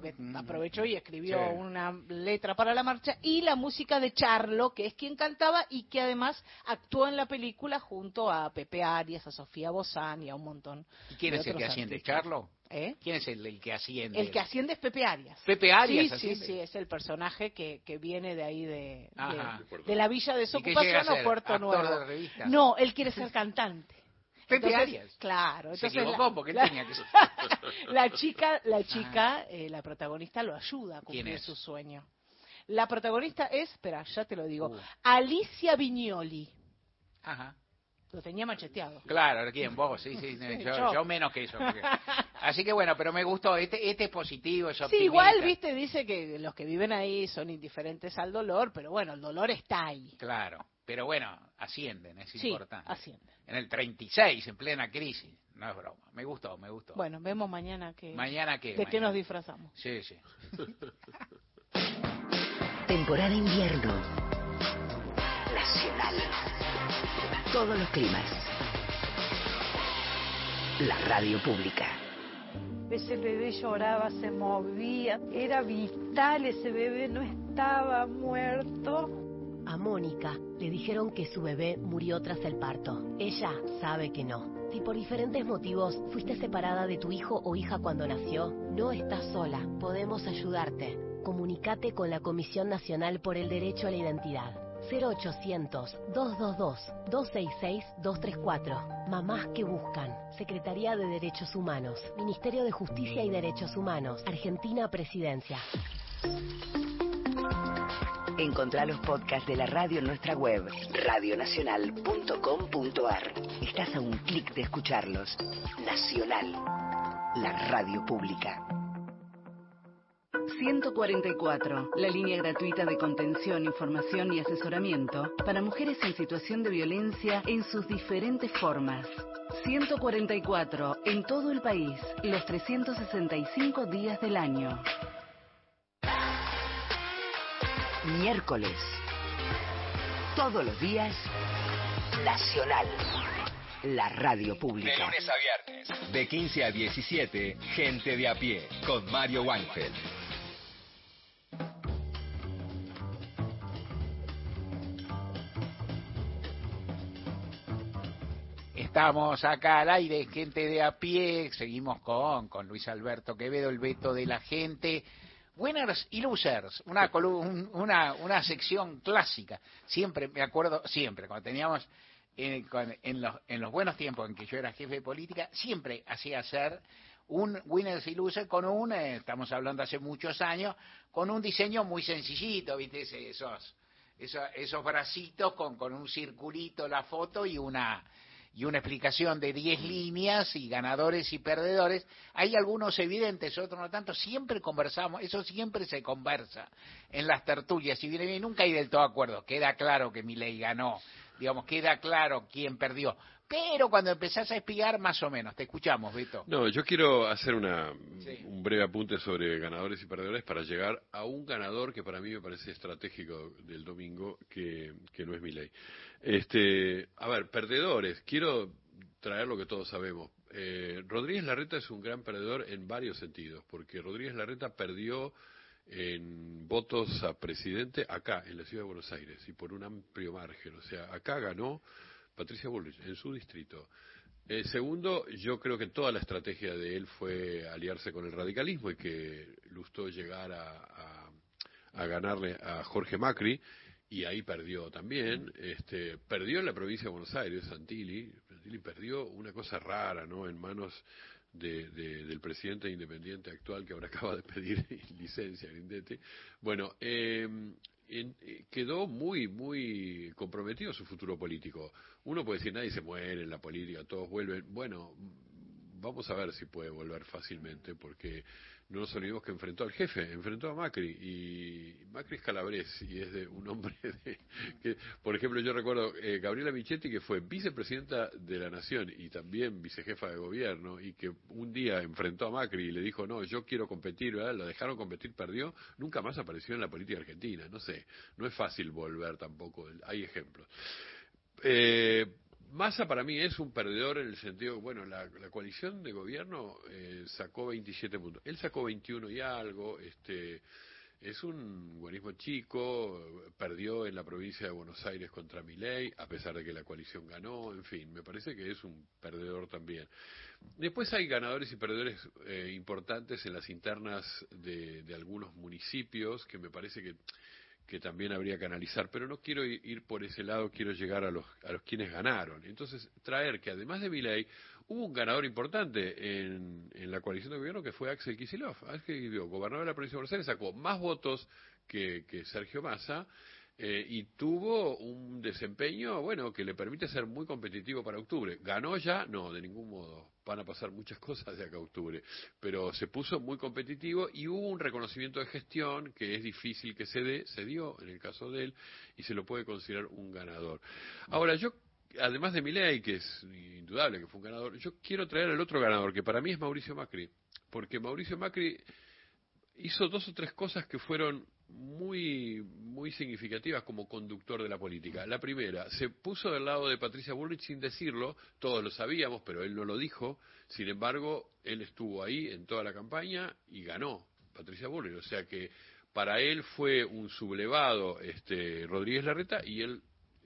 porque aprovechó y escribió Sí. una letra para la marcha, y la música de Charlo, que es quien cantaba y que además actuó en la película junto a Pepe Arias, a Sofía Bozán y a un montón. ¿Y quién de es el que asciende? artistas. ¿Charlo? ¿Eh? ¿Quién es el, el que asciende? El que asciende es Pepe Arias. Pepe Arias Sí, sí, asciende. sí, es el personaje que, que viene de ahí de, de, de la villa de ¿Y qué llega a desocupación o? Puerto ¿Actor Nuevo. de? No, él quiere ser cantante. Pepe Entonces, Arias. Claro, Se entonces equivocó la- porque él la- tenía que la chica, la chica, eh, la protagonista lo ayuda a ¿Quién cumplir su sueño. La protagonista es, espera, ya te lo digo, Uh. Alicia Viñoli. Ajá. Lo tenía macheteado. Claro, ¿quién? Vos, sí, sí. Sí, yo, yo. yo menos que eso. porque- Así que bueno, pero me gustó. Este, este es positivo, es Sí, igual, viste, dice que los que viven ahí son indiferentes al dolor, pero bueno, el dolor está ahí. Claro, pero bueno, ascienden, es Sí, importante. ascienden. En el 36, en plena crisis. No es broma. Me gustó, me gustó. Bueno, vemos mañana que... ¿Mañana qué? ¿De qué nos disfrazamos? Sí, sí. Temporada invierno. Nacional. Todos los climas. La radio pública. Ese bebé lloraba, se movía, era vital, ese bebé no estaba muerto. A Mónica le dijeron que su bebé murió tras el parto. Ella sabe que no. Si por diferentes motivos fuiste separada de tu hijo o hija cuando nació, no estás sola. Podemos ayudarte. Comunicate con la Comisión Nacional por el Derecho a la Identidad. 0800-222-266-234. Mamás que buscan. Secretaría de Derechos Humanos. Ministerio de Justicia y Derechos Humanos. Argentina Presidencia. Encontrá los podcasts de la radio en nuestra web, radionacional.com.ar. Estás a un clic de escucharlos. Nacional, la radio pública. 144, la línea gratuita de contención, información y asesoramiento para mujeres en situación de violencia en sus diferentes formas. 144, en todo el país, los 365 días del año. Miércoles. Todos los días, Nacional. La radio De pública. lunes a viernes, de 15 a 17, Gente de a pie, con Mario Weinfeld. Estamos acá al aire, gente de a pie, seguimos con, con Luis Alberto Quevedo, el veto de la gente. Winners y losers, una, un- una, una sección clásica. Siempre, me acuerdo, siempre, cuando teníamos, eh, con- en, los, en los buenos tiempos en que yo era jefe de política, siempre hacía hacer un winners y losers con un, eh, estamos hablando hace muchos años, con un diseño muy sencillito, ¿viste? Esos, esos, esos bracitos con, con un circulito, la foto y una y una explicación de 10 líneas y ganadores y perdedores. Hay algunos evidentes, otros no tanto. Siempre conversamos, eso siempre se conversa en las tertulias. Si viene bien, nunca hay del todo acuerdo. Queda claro que Milei ganó, digamos, queda claro quién perdió. Pero cuando empezás a espigar, más o menos. Te escuchamos, Beto. No, yo quiero hacer una, Sí. un breve apunte sobre ganadores y perdedores para llegar a un ganador que para mí me parece estratégico del domingo, que, que no es mi ley. Este, a ver, perdedores, quiero traer lo que todos sabemos. Eh, Rodríguez Larreta es un gran perdedor en varios sentidos, porque Rodríguez Larreta perdió en votos a presidente acá, en la ciudad de Buenos Aires, y por un amplio margen. O sea, acá ganó Patricia Bullrich, en su distrito. Eh, segundo, yo creo que toda la estrategia de él fue aliarse con el radicalismo y que Lustó llegar a, ganarle a Jorge Macri y ahí perdió también. Este, perdió en la provincia de Buenos Aires, Santilli. Santilli perdió una cosa rara, ¿no? En manos de- de- del presidente independiente actual que ahora acaba de pedir licencia, Grindetti. Bueno, eh, en- eh, quedó muy, muy comprometido su futuro político. Uno puede decir, nadie se muere en la política, todos vuelven. Bueno, vamos a ver si puede volver fácilmente, porque no nos olvidemos que enfrentó al jefe, enfrentó a Macri, y Macri es calabrés, y es de un hombre de, que, por ejemplo, yo recuerdo eh, Gabriela Michetti, que fue vicepresidenta de la Nación y también vicejefa de gobierno, y que un día enfrentó a Macri y le dijo, no, yo quiero competir, ¿verdad? Lo dejaron competir, perdió, nunca más apareció en la política argentina, no sé, no es fácil volver tampoco, hay ejemplos. Eh, Massa para mí es un perdedor en el sentido, bueno, la, coalición de gobierno eh, sacó 27 puntos. Él sacó 21 y algo, este, es un buenismo chico, perdió en la provincia de Buenos Aires contra Milei, a pesar de que la coalición ganó, en fin, me parece que es un perdedor también. Después hay ganadores y perdedores eh, importantes en las internas de, de algunos municipios que me parece que que también habría que analizar, pero no quiero ir por ese lado, quiero llegar a los, a los quienes ganaron. Entonces, traer que además de Milei, hubo un ganador importante en, en la coalición de gobierno que fue Axel Kicillof. Axel Kicillof, gobernador de la provincia de Buenos Aires, sacó más votos que, que Sergio Massa eh, y tuvo un desempeño, bueno, que le permite ser muy competitivo para octubre. ¿Ganó ya? No, de ningún modo. Van a pasar muchas cosas de acá a octubre. Pero se puso muy competitivo y hubo un reconocimiento de gestión que es difícil que se dé, se dio en el caso de él y se lo puede considerar un ganador. Ahora, yo además de Milei, que es indudable que fue un ganador, yo quiero traer al otro ganador, que para mí es Mauricio Macri, porque Mauricio Macri hizo dos o tres cosas que fueron muy muy significativas como conductor de la política. La primera, se puso del lado de Patricia Bullrich sin decirlo, todos lo sabíamos, pero él no lo dijo. Sin embargo, él estuvo ahí en toda la campaña y ganó Patricia Bullrich, o sea que para él fue un sublevado este Rodríguez Larreta y él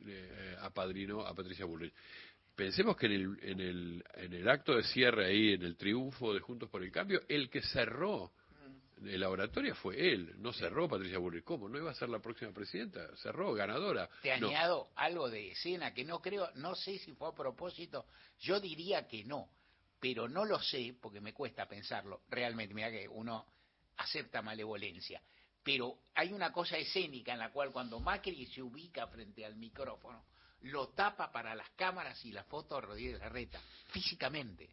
eh, apadrinó a Patricia Bullrich. Pensemos que en el, en, el, en el acto de cierre ahí, en el triunfo de Juntos por el Cambio, el que cerró de la oratoria fue él, no cerró Patricia Bullrich. ¿Cómo? ¿No iba a ser la próxima presidenta? Cerró, ganadora. Te No. añado algo de escena que no creo, no sé si fue a propósito, yo diría que no, pero no lo sé porque me cuesta pensarlo. Realmente, mira que uno acepta malevolencia. Pero hay una cosa escénica en la cual cuando Macri se ubica frente al micrófono, lo tapa para las cámaras y la foto a Rodríguez Larreta, físicamente.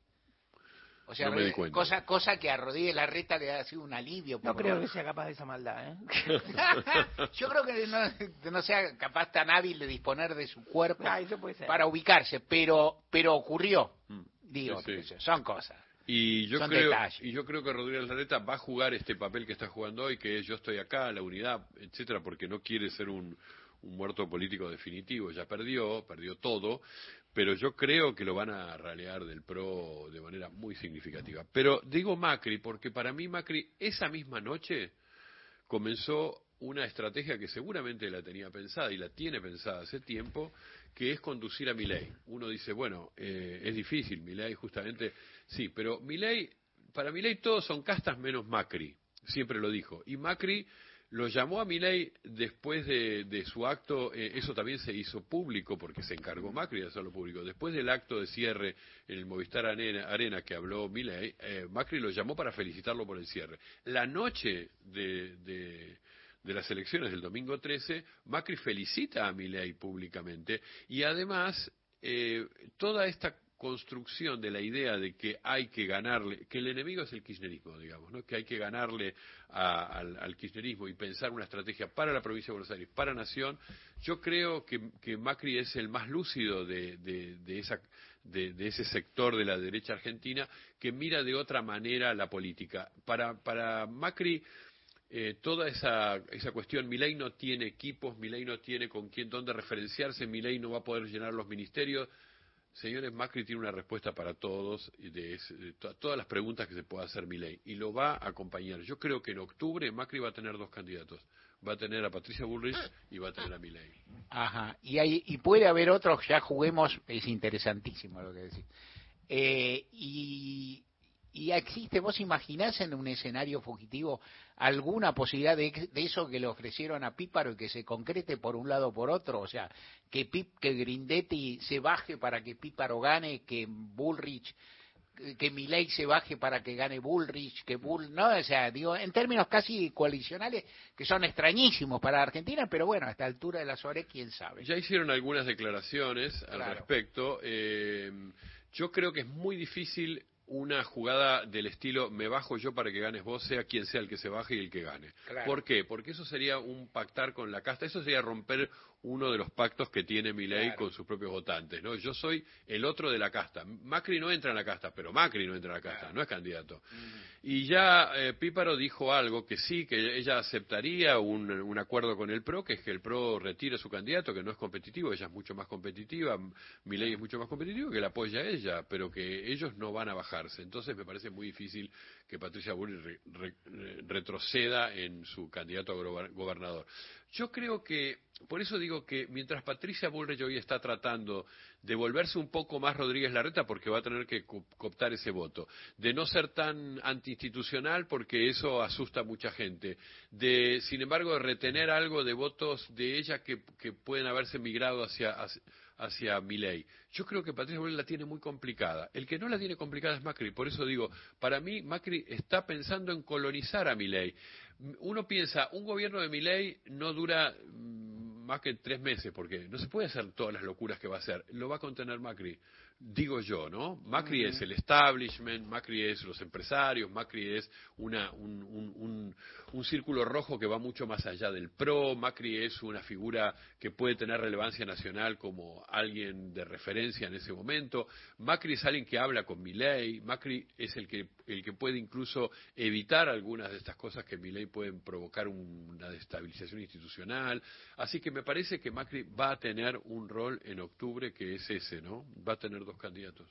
O sea, No me cosa, cosa que a Rodríguez Larreta le ha sido un alivio. No creo que sea capaz de esa maldad, ¿eh? Yo creo que no, no sea capaz tan hábil de disponer de su cuerpo Ah, eso puede ser. para ubicarse, pero pero ocurrió. Digo, Mm. Sí, sí. yo, son cosas. Y yo Son creo detalles. y yo creo que Rodríguez Larreta va a jugar este papel que está jugando hoy, que es yo estoy acá, la unidad, etcétera, porque no quiere ser un, un muerto político definitivo, ya perdió, perdió todo, pero yo creo que lo van a ralear del PRO de manera muy significativa. Pero digo Macri porque para mí Macri esa misma noche comenzó una estrategia que seguramente la tenía pensada y la tiene pensada hace tiempo, que es conducir a Milei. Uno dice, bueno, eh, es difícil, Milei justamente, sí, pero Milei, para Milei todos son castas menos Macri, siempre lo dijo. Y Macri lo llamó a Milei después de, su acto, eh, eso también se hizo público porque se encargó Macri de hacerlo público. Después del acto de cierre en el Movistar Arena, que habló Milei, eh, Macri lo llamó para felicitarlo por el cierre. La noche de, de, de las elecciones del domingo 13, Macri felicita a Milei públicamente y además eh, toda esta construcción de la idea de que hay que ganarle, que el enemigo es el kirchnerismo, digamos, ¿no? que hay que ganarle a- al, kirchnerismo y pensar una estrategia para la provincia de Buenos Aires, para Nación, yo creo que, Macri es el más lúcido de, de- de esa, de ese sector de la derecha argentina que mira de otra manera la política. Para, para Macri, eh, toda esa, esa cuestión, Milei no tiene equipos, Milei no tiene con quién, dónde referenciarse, Milei no va a poder llenar los ministerios. Señores, Macri tiene una respuesta para todos, todas las preguntas que se pueda hacer Milei, y lo va a acompañar. Yo creo que en octubre Macri va a tener dos candidatos. Va a tener a Patricia Bullrich y va a tener a Milei. Ajá. Y, hay, puede haber otros, ya juguemos, es interesantísimo lo que decís. Eh, y, y existe, vos imaginás en un escenario fugitivo alguna posibilidad de, de eso que le ofrecieron a Píparo y que se concrete por un lado o por otro, o sea, que, Pip, que Grindetti se baje para que Píparo gane, que Bullrich que Milei se baje para que gane Bullrich, que Bull, no, o sea, digo, en términos casi coalicionales que son extrañísimos para Argentina, pero bueno, a esta altura de las horas, quién sabe. Ya hicieron algunas declaraciones al Claro. respecto. Eh, yo creo que es muy difícil una jugada del estilo me bajo yo para que ganes vos, sea quien sea el que se baje y el que gane. Claro. ¿Por qué? Porque eso sería un pactar con la casta, eso sería romper uno de los pactos que tiene Milei Claro. con sus propios votantes, ¿no? Yo soy el otro de la casta. Macri no entra en la casta, pero Macri no entra en la casta, no es candidato. Y ya eh, Píparo dijo algo que sí, que ella aceptaría un, un acuerdo con el PRO, que es que el PRO retire su candidato, que no es competitivo, ella es mucho más competitiva, Milei es mucho más competitivo, que la apoya a ella, pero que ellos no van a bajarse. Entonces me parece muy difícil que Patricia Bullrich re- re- re- retroceda en su candidato a gober- gobernador. Yo creo que, por eso digo que mientras Patricia Bullrich hoy está tratando de volverse un poco más Rodríguez Larreta, porque va a tener que co- cooptar ese voto, de no ser tan antiinstitucional, porque eso asusta a mucha gente, de, sin embargo, de retener algo de votos de ella que, pueden haberse migrado hacia, hacia Milei. Yo creo que Patricia Bullrich la tiene muy complicada. El que no la tiene complicada es Macri. Por eso digo, para mí Macri está pensando en colonizar a Milei. Uno piensa, un gobierno de Milei no dura mm, más que tres meses, porque no se puede hacer todas las locuras que va a hacer. Lo va a contener Macri. Digo yo, ¿no? Macri es el establishment, Macri es los empresarios, Macri es una, un, un- un- un círculo rojo que va mucho más allá del PRO, Macri es una figura que puede tener relevancia nacional como alguien de referencia en ese momento, Macri es alguien que habla con Milei, Macri es el que, el que puede incluso evitar algunas de estas cosas que Milei pueden provocar un- una destabilización institucional, así que me parece que Macri va a tener un rol en octubre que es ese, ¿no? Va a tener dos candidatos.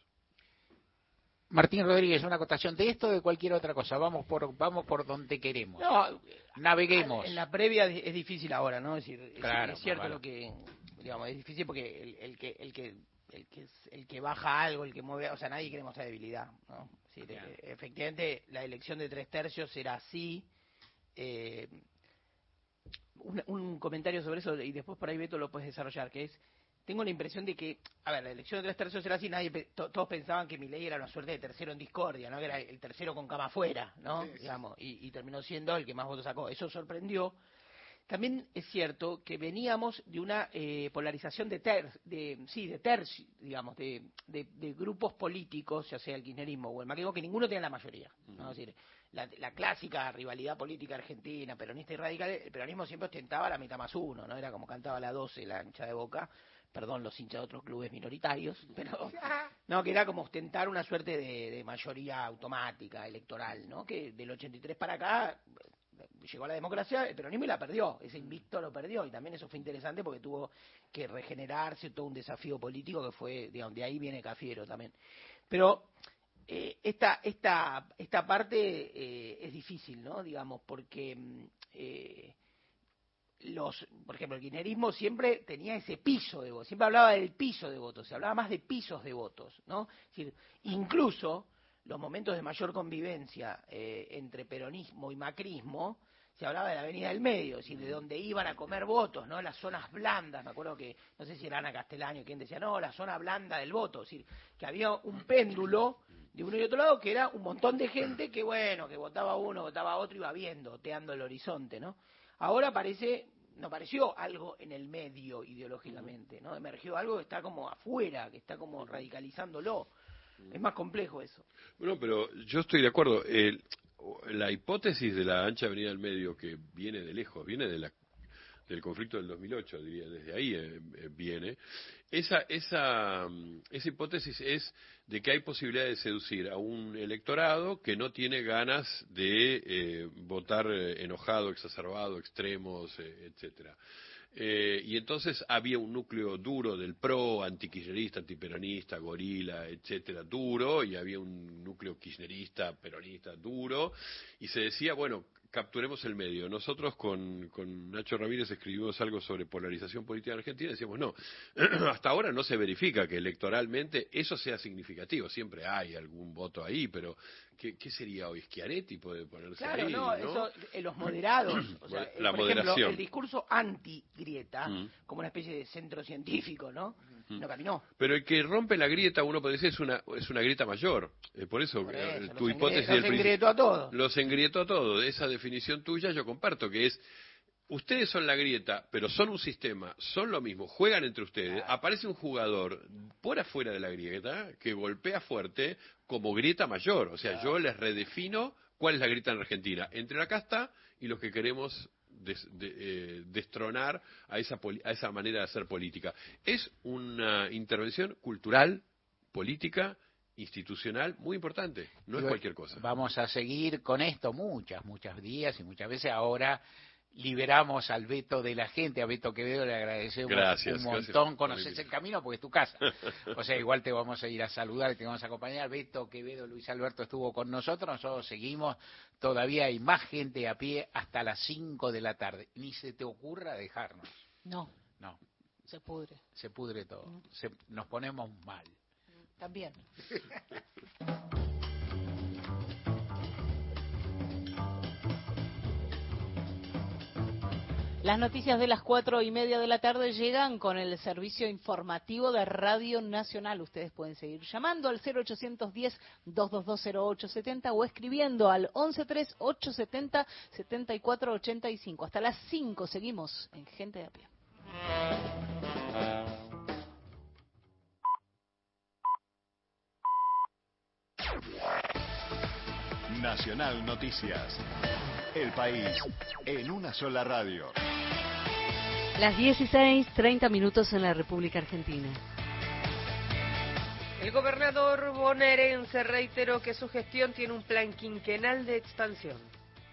Martín Rodríguez, una acotación de esto o de cualquier otra cosa. Vamos por, vamos por donde queremos. No, Naveguemos. En la previa es difícil ahora, ¿no? Es decir, es, Claro, es cierto lo que, digamos, es difícil porque el, el que el que el que el que baja algo, el que mueve, o sea, nadie quiere mostrar debilidad, ¿no? Decir, eh, efectivamente, la elección de tres tercios será así. Eh, un, un comentario sobre eso y después por ahí Beto lo puedes desarrollar, que es tengo la impresión de que, a ver, la elección de tres tercios era así, nadie, to- todos pensaban que Milei era una suerte de tercero en discordia, ¿no? Que era el tercero con cama afuera, ¿no? Digamos, y, y terminó siendo el que más votos sacó. Eso sorprendió. también es cierto que veníamos de una eh, polarización de, ter, de sí de tercio, digamos, de, de, de grupos políticos, ya sea el kirchnerismo o el macrismo, que ninguno tiene la mayoría. ¿no? Es decir, la, la clásica rivalidad política argentina, peronista y radical, el peronismo siempre ostentaba la mitad más uno, ¿no? Era como cantaba la 12, la ancha de boca, perdón los hinchas de otros clubes minoritarios, pero no, que era como ostentar una suerte de, de mayoría automática electoral, ¿no? Que del 83 para acá eh, llegó a la democracia, el peronismo y la perdió, ese invicto lo perdió y también eso fue interesante porque tuvo que regenerarse todo un desafío político que fue, digamos, de ahí viene Cafiero también. Pero eh, esta, esta, esta parte eh, es difícil, ¿no? Digamos, porque mm, eh, los, por ejemplo, el kirchnerismo siempre tenía ese piso de votos, siempre hablaba del piso de votos, se hablaba más de pisos de votos, ¿no? Es decir, incluso los momentos de mayor convivencia eh, entre peronismo y macrismo, se hablaba de la Avenida del Medio, es decir, de donde iban a comer votos, ¿no? Las zonas blandas, me acuerdo que, no sé si era Ana Castellano quien decía, no, la zona blanda del voto, es decir, que había un péndulo de uno y otro lado que era un montón de gente que, bueno, que votaba uno, votaba otro, iba viendo, oteando el horizonte, ¿no? Ahora parece, no pareció algo en el medio ideológicamente, ¿no? Emergió algo que está como afuera, que está como radicalizándolo. Es más complejo eso. Bueno, pero yo estoy de acuerdo. El- la hipótesis de la ancha avenida del medio que viene de lejos, viene de la, del conflicto del 2008, diría, desde ahí eh, eh, viene. Esa, esa, mm, esa hipótesis es de que hay posibilidad de seducir a un electorado que no tiene ganas de eh, votar eh, enojado, exacerbado, extremos, eh, etcétera. Eh, y entonces había un núcleo duro del pro, antikirchnerista, antiperonista, gorila, etcétera, duro, y había un núcleo kirchnerista, peronista, duro, y se decía, bueno, capturemos el medio. Nosotros con, con Nacho Ramírez escribimos algo sobre polarización política en Argentina y decíamos, no, hasta ahora no se verifica que electoralmente eso sea significativo, siempre hay algún voto ahí, pero ¿qué, qué sería hoy? Schiaretti puede ponerse Claro, ahí, no, eso, eh, los moderados, o sea, eh, La por ejemplo, el discurso anti-grieta, Mm. como una especie de centro científico, ¿no? No caminó. Pero el que rompe la grieta, uno puede decir, es una, es una grieta mayor. Eh, por eso, Por eso, tu hipótesis los engrietó a todos. Los engrietó a todos. Esa definición tuya yo comparto, que es, ustedes son la grieta, pero son un sistema, son lo mismo, juegan entre ustedes. Aparece un jugador por afuera de la grieta que golpea fuerte como grieta mayor. O sea, yo les redefino cuál es la grieta en Argentina, entre la casta y los que queremos des- de- eh, destronar a esa, a esa manera de hacer política. Es una intervención cultural, política, institucional muy importante, no es cualquier cosa. Vamos a seguir con esto muchas, muchas días y muchas veces. Ahora liberamos al Beto de la gente. A Beto Quevedo le agradecemos Gracias, un montón. Conoces el camino porque es tu casa. O sea, igual te vamos a ir a saludar y te vamos a acompañar. Beto Quevedo, Luis Alberto estuvo con nosotros. Nosotros seguimos. Todavía hay más gente a pie hasta las 5 de la tarde. Ni se te ocurra dejarnos. No, No, se pudre. se pudre todo. Se- nos ponemos mal. También. Las noticias de las cuatro y media de la tarde llegan con el servicio informativo de Radio Nacional. Ustedes pueden seguir llamando al 0810-2220870 o escribiendo al 113-870-7485. Hasta las 5 seguimos en Gente de a. Nacional Noticias. El país en una sola radio. Las 16, 30 minutos en la República Argentina. El gobernador bonaerense reiteró que su gestión tiene un plan quinquenal de expansión.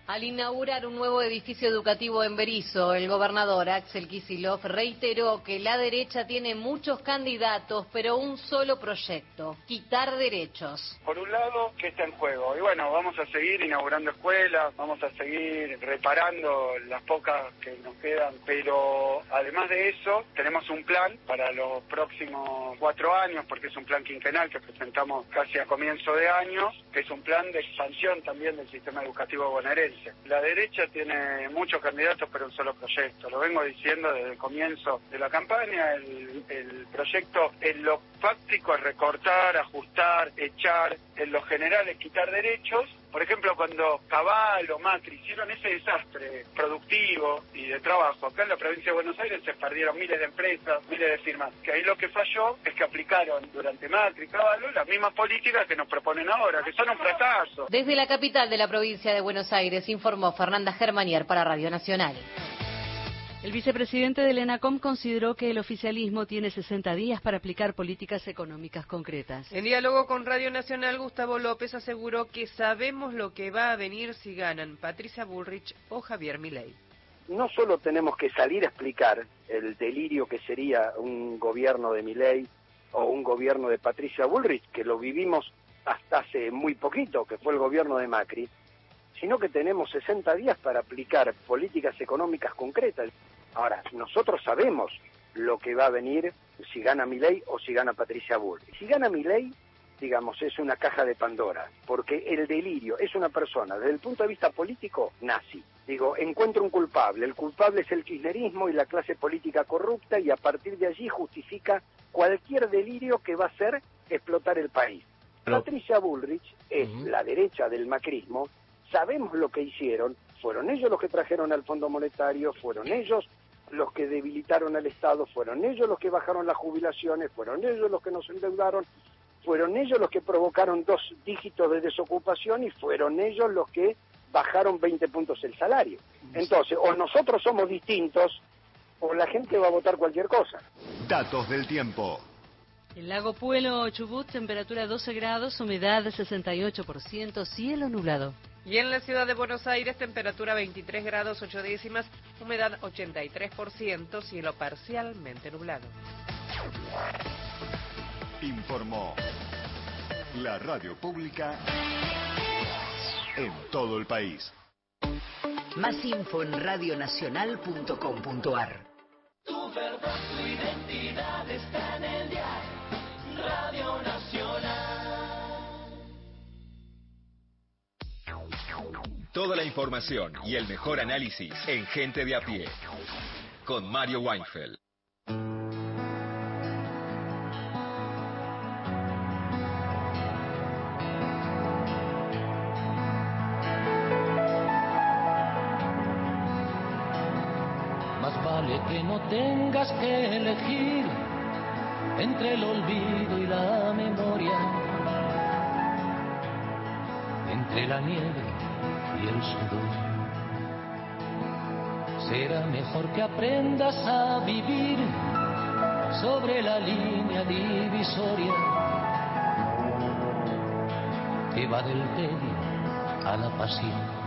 Al inaugurar un nuevo edificio educativo en Berizo, el gobernador Axel Kicillof reiteró que la derecha tiene muchos candidatos, pero un solo proyecto, quitar derechos. Por un lado, ¿qué está en juego? Y bueno, vamos a seguir inaugurando escuelas, vamos a seguir reparando las pocas que nos quedan, pero además de eso, tenemos un plan para los próximos cuatro años, porque es un plan quinquenal que presentamos casi a comienzo de año, que es un plan de expansión también del sistema educativo bonaerense. La derecha tiene muchos candidatos, pero un solo proyecto. Lo vengo diciendo desde el comienzo de la campaña. El, el proyecto en lo fáctico es recortar, ajustar, echar. En lo general es quitar derechos Por ejemplo, cuando Cabal o Macri hicieron ese desastre productivo y de trabajo, acá en la provincia de Buenos Aires se perdieron miles de empresas, miles de firmas, que ahí lo que falló es que aplicaron durante Macri y Caballo las mismas políticas que nos proponen ahora, que son un fracaso. Desde la capital de la provincia de Buenos Aires informó Fernanda Germanier para Radio Nacional. El vicepresidente del ENACOM consideró que el oficialismo tiene 60 días para aplicar políticas económicas concretas. En diálogo con Radio Nacional, Gustavo López aseguró que sabemos lo que va a venir si ganan Patricia Bullrich o Javier Milei. no solo tenemos que salir a explicar el delirio que sería un gobierno de Milei o un gobierno de Patricia Bullrich, que lo vivimos hasta hace muy poquito, que fue el gobierno de Macri, sino que tenemos 60 días para aplicar políticas económicas concretas. Ahora, nosotros sabemos lo que va a venir si gana Milei o si gana Patricia Bullrich. Si gana Milei, digamos, es una caja de Pandora, porque el delirio es una persona, desde el punto de vista político, nazi. Digo, encuentra un culpable, el culpable es el kirchnerismo y la clase política corrupta y a partir de allí justifica cualquier delirio que va a ser explotar el país. Patricia Bullrich es la derecha del macrismo, sabemos lo que hicieron, fueron ellos los que trajeron al Fondo Monetario, fueron ellos los que debilitaron al Estado, fueron ellos los que bajaron las jubilaciones, fueron ellos los que nos endeudaron, fueron ellos los que provocaron dos dígitos de desocupación y fueron ellos los que bajaron 20 puntos el salario. Entonces, o nosotros somos distintos o la gente va a votar cualquier cosa. Datos del tiempo. El lago Puelo Chubut, temperatura 12 grados, humedad 68%, cielo nublado. Y en la ciudad de Buenos Aires, temperatura 23 grados 8 décimas, humedad 83%, cielo parcialmente nublado. Informó la radio pública en todo el país. Más info en radionacional.com.ar. Tu verdad, tu identidad Toda la información y el mejor análisis en Gente de a pie. Con Mario Weinfeld. Más vale que no tengas que elegir entre el olvido y la memoria, entre la nieve y el sudor. Será mejor que aprendas a vivir sobre la línea divisoria que va del tedio a la pasión.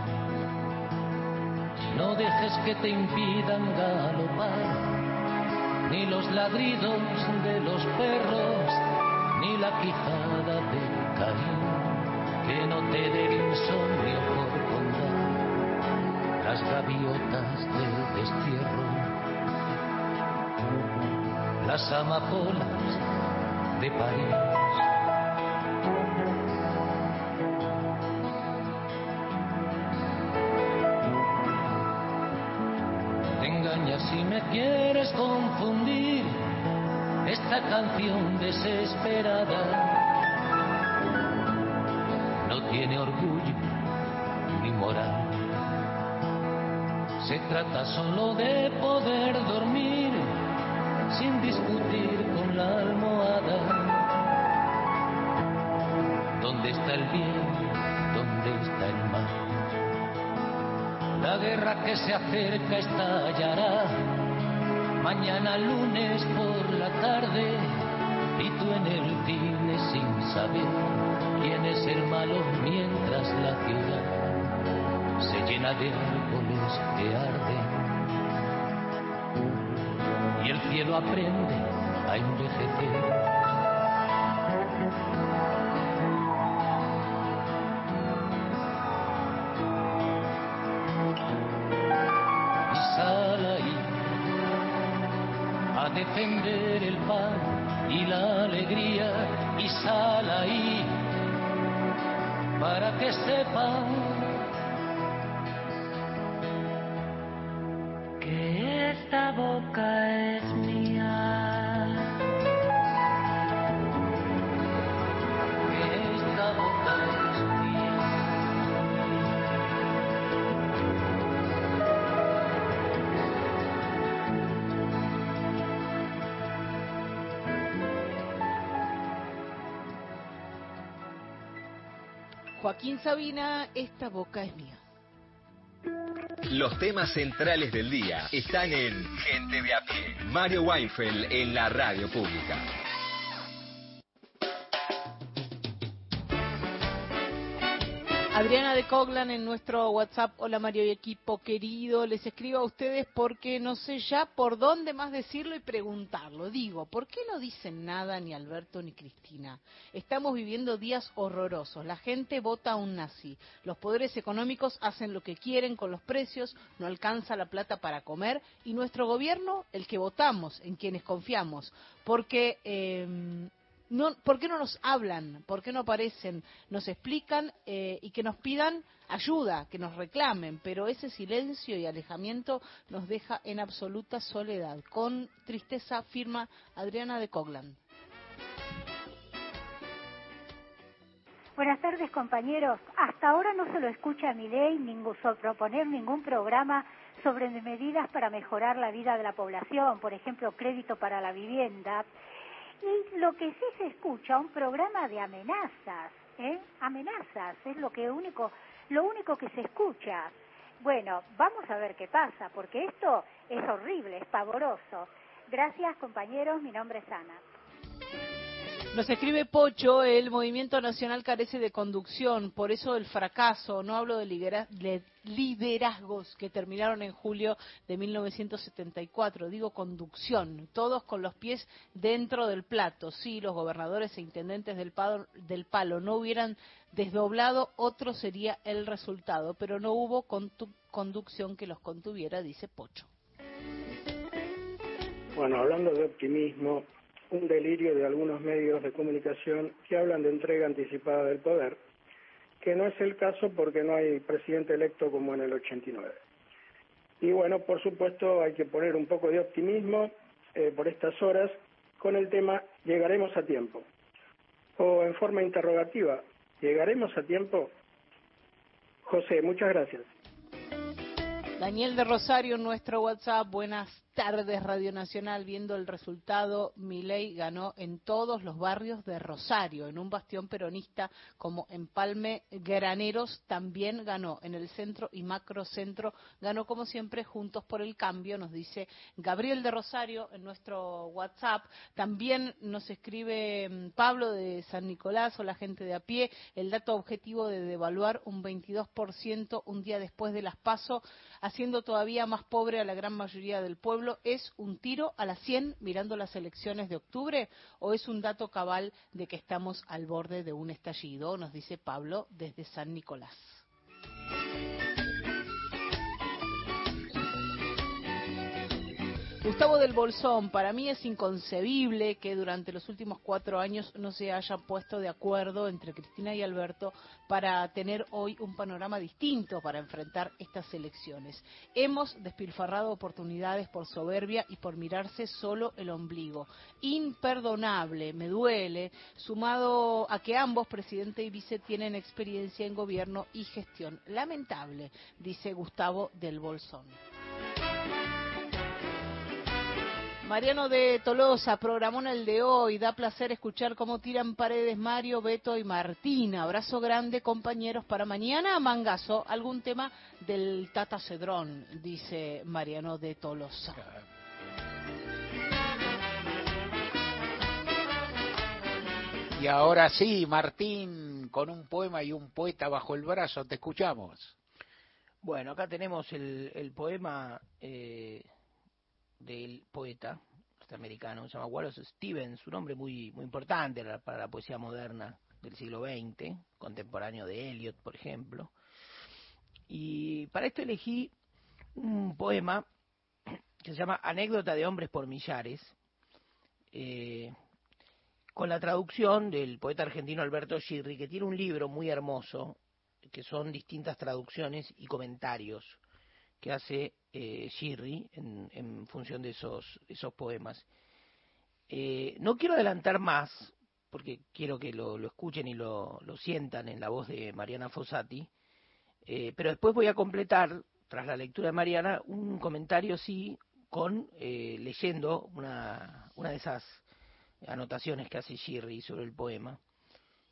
No dejes que te impidan galopar, ni los ladridos de los perros, ni la quijada de Caín, que no te dé insomnio las gaviotas del destierro, las amapolas de París. Si me quieres confundir esta canción desesperada. No tiene orgullo ni moral. Se trata solo de poder dormir sin discutir con la almohada. ¿Dónde está el bien? ¿Dónde está el mal? La guerra que se acerca estallará mañana lunes por la tarde y tú en el cine sin saber quién es el malo mientras la ciudad de árboles que arden y el cielo aprende a envejecer. y sal ahí a defender el pan y la alegría y sal ahí para que sepan Joaquín Sabina, esta boca es mía. Los temas centrales del día están en Gente de a pie. Mario Weinfeld en la radio pública. Adriana de Coglan en nuestro WhatsApp, hola Mario y equipo querido, les escribo a ustedes porque no sé ya por dónde más decirlo y preguntarlo. Digo, ¿por qué no dicen nada ni Alberto ni Cristina? Estamos viviendo días horrorosos, la gente vota a un nazi, los poderes económicos hacen lo que quieren con los precios, no alcanza la plata para comer y nuestro gobierno, el que votamos, en quienes confiamos, porque... Eh, no, ¿Por qué no nos hablan? ¿Por qué no aparecen? Nos explican eh, y que nos pidan ayuda, que nos reclamen, pero ese silencio y alejamiento nos deja en absoluta soledad. Con tristeza firma Adriana de Coglan. Buenas tardes, compañeros. Hasta ahora no se lo escucha a mi ley ningún, proponer ningún programa sobre medidas para mejorar la vida de la población, por ejemplo, crédito para la vivienda. Y lo que sí se escucha, un programa de amenazas, ¿eh? Amenazas, es lo que único, lo único que se escucha. Bueno, vamos a ver qué pasa, porque esto es horrible, es pavoroso. Gracias, compañeros, mi nombre es Ana. Nos escribe Pocho, el movimiento nacional carece de conducción, por eso el fracaso, no hablo de, lidera- de liderazgos que terminaron en julio de 1974, digo conducción, todos con los pies dentro del plato. Si los gobernadores e intendentes del palo, no hubieran desdoblado, otro sería el resultado, pero no hubo conducción que los contuviera, dice Pocho. Bueno, hablando de optimismo, un delirio de algunos medios de comunicación que hablan de entrega anticipada del poder, que no es el caso porque no hay presidente electo como en el 89. Y bueno, por supuesto hay que poner un poco de optimismo eh, por estas horas con el tema ¿llegaremos a tiempo? O en forma interrogativa, ¿llegaremos a tiempo? José, muchas gracias. Daniel de Rosario nuestro WhatsApp, buenas tardes Radio Nacional, viendo el resultado, Milei ganó en todos los barrios de Rosario, en un bastión peronista como Empalme Graneros también ganó, en el centro y macrocentro ganó como siempre Juntos por el Cambio, nos dice Gabriel de Rosario en nuestro WhatsApp, también nos escribe mm, Pablo de San Nicolás o la gente de a pie, el dato objetivo de devaluar un 22% un día después de las PASO, haciendo todavía más pobre a la gran mayoría del pueblo, ¿es un tiro a las 100 mirando las elecciones de octubre o es un dato cabal de que estamos al borde de un estallido? Nos dice Pablo desde San Nicolás. Gustavo del Bolsón, para mí es inconcebible que durante los últimos cuatro años no se haya puesto de acuerdo entre Cristina y Alberto para tener hoy un panorama distinto para enfrentar estas elecciones. Hemos despilfarrado oportunidades por soberbia y por mirarse solo el ombligo. Imperdonable, me duele, sumado a que ambos, presidente y vice, tienen experiencia en gobierno y gestión. Lamentable, dice Gustavo del Bolsón. Mariano de Tolosa, programó en el de hoy. Da placer escuchar cómo tiran paredes Mario, Beto y Martina. Abrazo grande, compañeros, para mañana. Mangazo, algún tema del Tata Cedrón, dice Mariano de Tolosa. Y ahora sí, Martín, con un poema y un poeta bajo el brazo, te escuchamos. Bueno, acá tenemos el, el poema eh, del poeta norteamericano, se llama Wallace Stevens, un hombre muy, muy importante para- la poesía moderna del siglo XX, contemporáneo de Eliot, por ejemplo. Y para esto elegí un poema que se llama Anécdota de hombres por millares, eh, con la traducción del poeta argentino Alberto Girri, que tiene un libro muy hermoso, que son distintas traducciones y comentarios que hace eh, Girri en, función de esos, esos poemas. Eh, no quiero adelantar más, porque quiero que lo, lo escuchen y lo, lo sientan en la voz de Mariana Fossati, eh, pero después voy a completar, tras la lectura de Mariana, un comentario sí, con eh, leyendo una, una de esas anotaciones que hace Girri sobre el poema.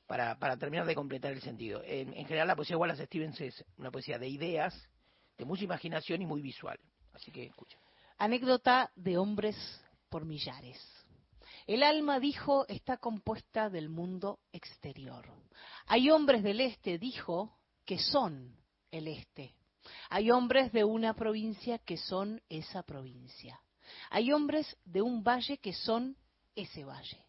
para, para terminar de completar el sentido. En, en general, la poesía de Wallace Stevens es una poesía de ideas, de mucha imaginación y muy visual. Así que escucha. Anécdota de hombres por millares. El alma, dijo, está compuesta del mundo exterior. Hay hombres del este, dijo, que son el este. Hay hombres de una provincia que son esa provincia. Hay hombres de un valle que son ese valle.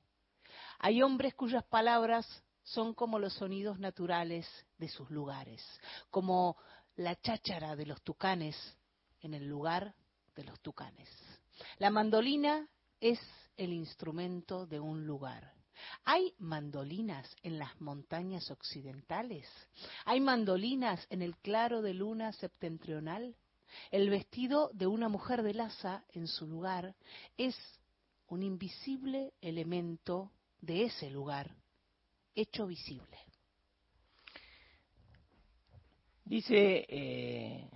Hay hombres cuyas palabras son como los sonidos naturales de sus lugares, como la cháchara de los tucanes en el lugar de los tucanes. La mandolina es el instrumento de un lugar. ¿Hay mandolinas en las montañas occidentales? ¿Hay mandolinas en el claro de luna septentrional? El vestido de una mujer de laza en su lugar es un invisible elemento de ese lugar, hecho visible. Dice eh,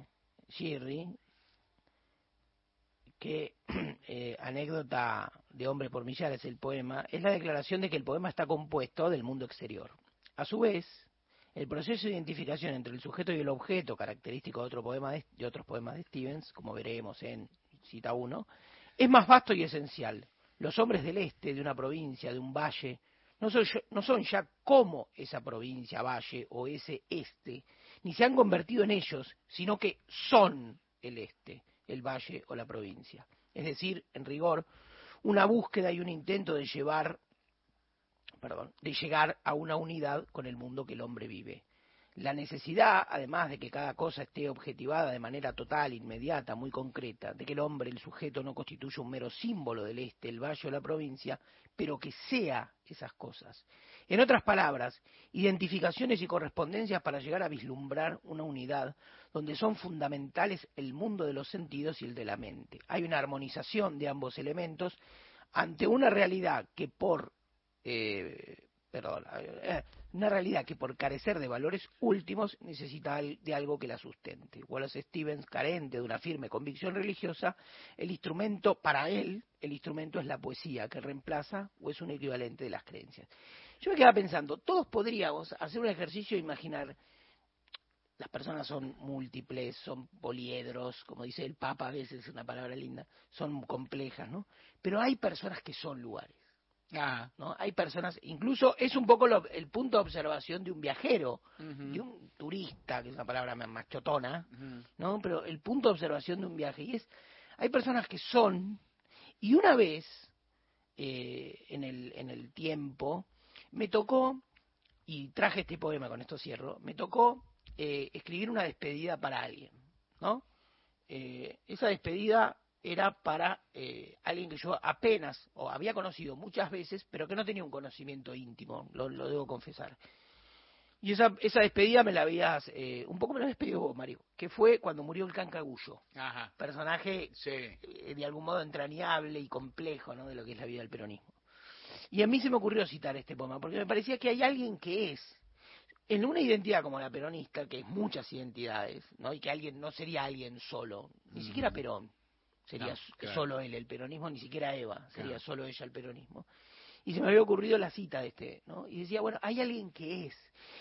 que eh, anécdota de hombre por millares el poema es la declaración de que el poema está compuesto del mundo exterior. A su vez, el proceso de identificación entre el sujeto y el objeto, característico de, otro poema de, de otros poemas de Stevens, como veremos en cita 1, es más vasto y esencial. Los hombres del este, de una provincia, de un valle, no son, no son ya como esa provincia, valle o ese este, ni se han convertido en ellos, sino que son el este, el valle o la provincia. Es decir, en rigor, una búsqueda y un intento de llevar, perdón, de llegar a una unidad con el mundo que el hombre vive. La necesidad, además de que cada cosa esté objetivada de manera total, inmediata, muy concreta, de que el hombre, el sujeto, no constituya un mero símbolo del este, el valle o la provincia, pero que sea esas cosas. En otras palabras, identificaciones y correspondencias para llegar a vislumbrar una unidad donde son fundamentales el mundo de los sentidos y el de la mente. Hay una armonización de ambos elementos ante una realidad que por eh, eh, una realidad que por carecer de valores últimos necesita de algo que la sustente. Wallace Stevens, carente de una firme convicción religiosa, el instrumento, para él, el instrumento es la poesía que reemplaza o es un equivalente de las creencias. Yo me quedaba pensando, todos podríamos hacer un ejercicio de imaginar, las personas son múltiples, son poliedros, como dice el Papa a veces, es una palabra linda, son complejas, ¿no? Pero hay personas que son lugares. Ah, ¿no? Hay personas, incluso es un poco lo- el punto de observación de un viajero, de un turista, que es una palabra más más chotona, ¿no? Pero el punto de observación de un viaje. Y es, hay personas que son, y una vez, eh, en, el, en el tiempo, me tocó, y traje este poema, con esto cierro, me tocó eh, escribir una despedida para alguien, ¿no? Eh, esa despedida era para eh, alguien que yo apenas o había conocido muchas veces, pero que no tenía un conocimiento íntimo, lo, lo debo confesar. Y esa, esa despedida me la habías, eh, un poco me la habías pedido vos, Mario, que fue cuando murió el Cancagullo, Ajá. personaje Sí. eh, de algún modo entrañable y complejo ¿no? de lo que es la vida del peronismo. Y a mí se me ocurrió citar este poema, porque me parecía que hay alguien que es, en una identidad como la peronista, que es muchas identidades, ¿no? y que alguien no sería alguien solo, ni siquiera Perón, sería No, s- claro. solo él el peronismo, ni siquiera Eva, sería Claro. solo ella el peronismo. Y se me había ocurrido la cita de este, ¿no? Y decía, bueno, hay alguien que es.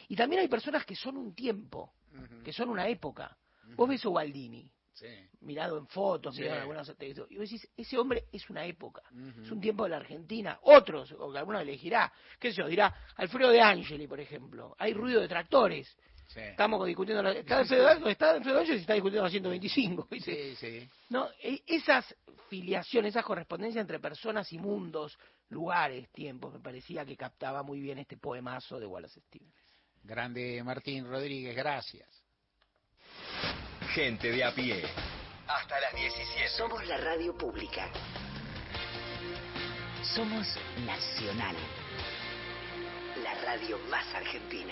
Y también hay personas que son un tiempo, que son una época. Vos ves a Sí. mirado en fotos, Sí. mirado en algunas y vos decís, ese hombre es una época, es un tiempo de la Argentina. Otros, o que alguno elegirá, qué sé yo, dirá, Alfredo de Angeli, por ejemplo, hay ruido de tractores. Sí. Estamos discutiendo, la, está Alfredo, está Alfredo Angeli y está discutiendo la 125. ¿viste? Sí, sí. No, e- esas filiaciones, esa correspondencia entre personas y mundos, lugares, tiempos, me parecía que captaba muy bien este poemazo de Wallace Stevens. Grande Martín Rodríguez, gracias. Gente de a pie. Hasta las 17. Somos la radio pública. Somos Nacional. La radio más argentina.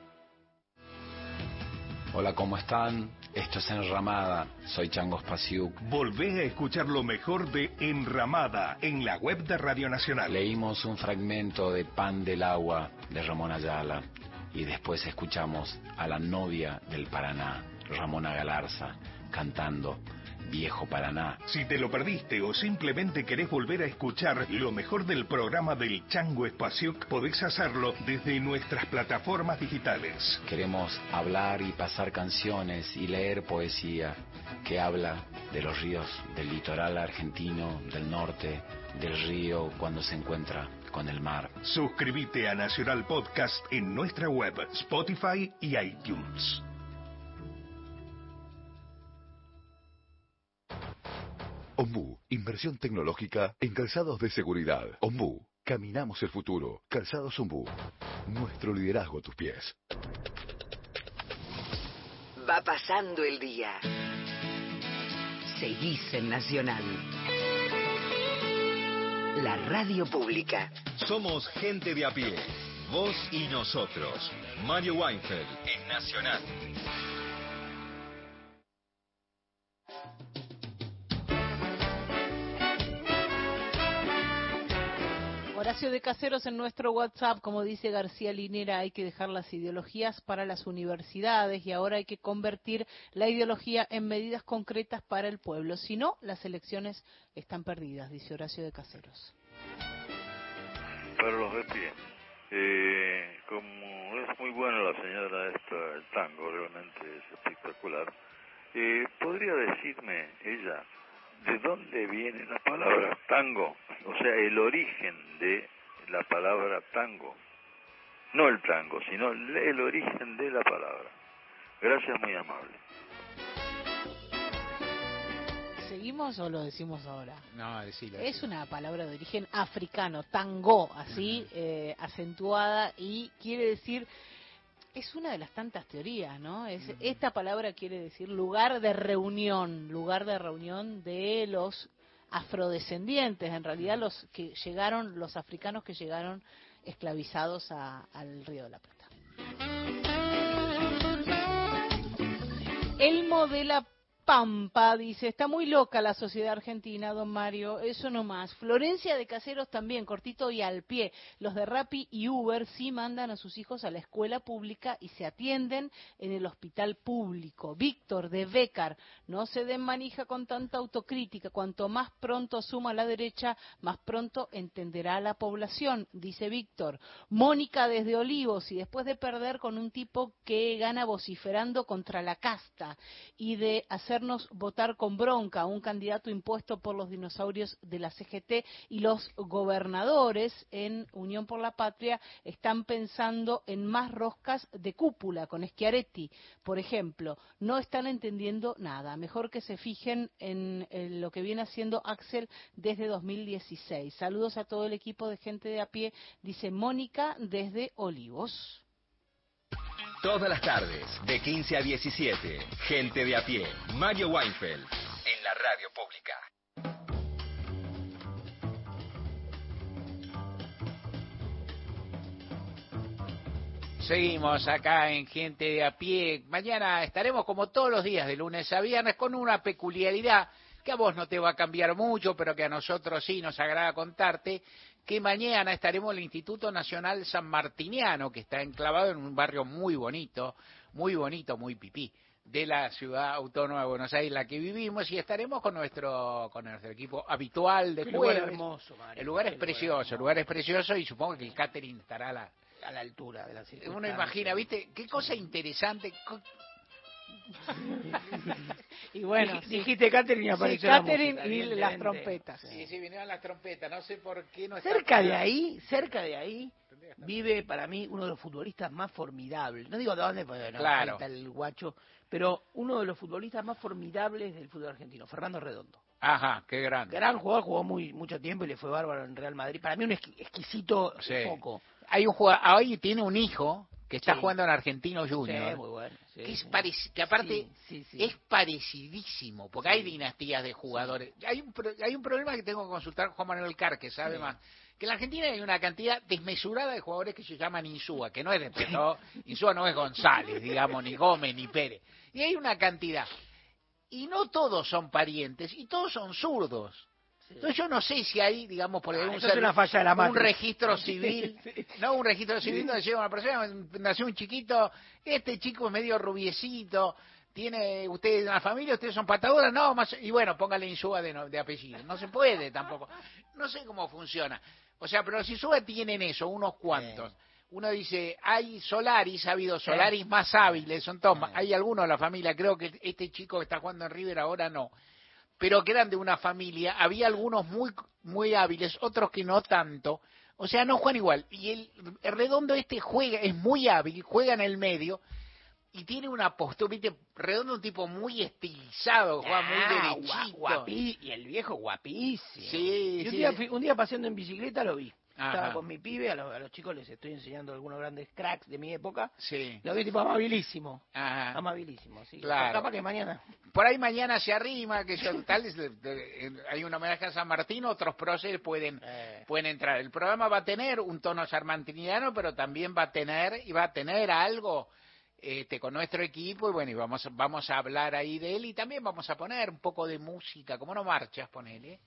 Hola, ¿cómo están? Esto es Enramada. Soy Chango Spasiuk. Volvé a escuchar lo mejor de Enramada en la web de Radio Nacional. Leímos un fragmento de Pan del Agua de Ramón Ayala y después escuchamos a la novia del Paraná, Ramona Galarza, cantando Viejo Paraná. Si te lo perdiste o simplemente querés volver a escuchar lo mejor del programa del Chango Espacio, podés hacerlo desde nuestras plataformas digitales. Queremos hablar y pasar canciones y leer poesía que habla de los ríos del litoral argentino, del norte, del río cuando se encuentra con el mar. Suscríbete a Nacional Podcast en nuestra web, Spotify y iTunes. Ombu, inversión tecnológica en calzados de seguridad. Ombu, caminamos el futuro. Calzados Ombu, nuestro liderazgo a tus pies. Va pasando el día. Seguís en Nacional. La radio pública. Somos gente de a pie. Vos y nosotros. Mario Weinfeld en Nacional. Horacio de Caseros en nuestro WhatsApp, como dice García Linera, hay que dejar las ideologías para las universidades y ahora hay que convertir la ideología en medidas concretas para el pueblo. Si no, las elecciones están perdidas, dice Horacio de Caseros. Para los de pie. Eh, como es muy buena la señora esta, el tango realmente es espectacular, eh, ¿podría decirme ella de dónde viene la palabra tango? O sea, el origen de la palabra tango. No el tango, sino el, el origen de la palabra. Gracias, muy amable. ¿Seguimos o lo decimos ahora? No, decilo. Es una palabra de origen africano, tango, así, eh, acentuada, y quiere decir, es una de las tantas teorías, ¿no? Es, Esta palabra quiere decir lugar de reunión, lugar de reunión de los afrodescendientes, en realidad los que llegaron, los africanos que llegaron esclavizados a- al Río de la Plata. Elmo de la Pampa dice, está muy loca la sociedad argentina, don Mario, eso no más. Florencia de Caseros también, cortito y al pie. Los de Rappi y Uber sí mandan a sus hijos a la escuela pública y se atienden en el hospital público. Víctor de Becar, no se den manija con tanta autocrítica. Cuanto más pronto suma la derecha, más pronto entenderá la población, dice Víctor. Mónica desde Olivos y después de perder con un tipo que gana vociferando contra la casta y de votar con bronca a un candidato impuesto por los dinosaurios de la CGT y los gobernadores en Unión por la Patria están pensando en más roscas de cúpula con Schiaretti, por ejemplo. No están entendiendo nada. Mejor que se fijen en, en lo que viene haciendo Axel desde 2016. Saludos a todo el equipo de gente de a pie, dice Mónica desde Olivos. Todas las tardes, de 15 a 17, gente de a pie. Mario Weinfeld en la radio pública. Seguimos acá en Gente de a pie. Mañana estaremos como todos los días, de lunes a viernes, con una peculiaridad que a vos no te va a cambiar mucho, pero que a nosotros sí nos agrada contarte, que mañana estaremos en el Instituto Nacional San Martiniano, que está enclavado en un barrio muy bonito, muy bonito, muy pipí, de la ciudad autónoma de Buenos Aires, en la que vivimos, y estaremos con nuestro, con nuestro equipo habitual de jueves. hermoso, Mario, El lugar es precioso, el lugar es precioso, y supongo que el catering estará a la, a la altura de la uno imagina, ¿viste? Qué cosa interesante. Y bueno, Dij- sí. dijiste catering y Sí, apareció la catering música, y las trompetas. Sí, sí, vinieron las trompetas, no sé por qué no está Cerca de ahí, cerca de ahí, vive para mí uno de los futbolistas más formidables. No digo de dónde, porque no Claro. falta el guacho, pero uno de los futbolistas más formidables del fútbol argentino, Fernando Redondo. Ajá, qué grande. Gran jugador, jugó muy mucho tiempo y le fue bárbaro en Real Madrid. Para mí un exqui- exquisito Sí. foco. Hay un jugador, hoy tiene un hijo que está Sí. jugando en Argentino Junior. Sí, muy bueno. sí, que, es que aparte es parecidísimo, porque hay dinastías de jugadores. Hay, un, pro- hay un problema que tengo que consultar con Juan Manuel Car, que sabe más. Que en la Argentina hay una cantidad desmesurada de jugadores que se llaman Insúa, que no es de Petó, Insúa no es González, digamos, ni Gómez, ni Pérez. Y hay una cantidad. Y no todos son parientes, y todos son zurdos. Entonces yo no sé si hay, digamos, por Ah, algún es una falla de la un registro civil, no un registro civil donde llega una persona, nació un chiquito, este chico es medio rubiecito, tiene usted una familia, ustedes son patadoras, no, más, y bueno, póngale Insúa de, de apellido. No se puede tampoco. No sé cómo funciona. O sea, pero los Insúa tienen eso, unos cuantos. Uno dice, hay Solaris, ha habido Solaris más hábiles, son todos, más- hay algunos de la familia, creo que este chico que está jugando en River ahora no pero que eran de una familia, había algunos muy muy hábiles, otros que no tanto, o sea, no juegan igual. Y el, el redondo este juega, es muy hábil, juega en el medio y tiene una postura, viste, redondo un tipo muy estilizado, juega muy Ah, derechito. gua- guapi- y el viejo guapísimo. Sí, Y un, sí. día, un día paseando en bicicleta lo vi. Ajá. Estaba con mi pibe, a los, a los chicos les estoy enseñando algunos grandes cracks de mi época. Sí. Lo vi tipo amabilísimo. Ajá. Amabilísimo, sí. Claro. Capaz que mañana. Por ahí mañana se arrima, que yo, tal, de- de- hay un homenaje a San Martín, otros próceres pueden, Eh. pueden entrar. El programa va a tener un tono sarmantiniano, pero también va a tener, y va a tener algo este, con nuestro equipo, y bueno, y vamos, vamos a hablar ahí de él, y también vamos a poner un poco de música, como no marchas, ponele,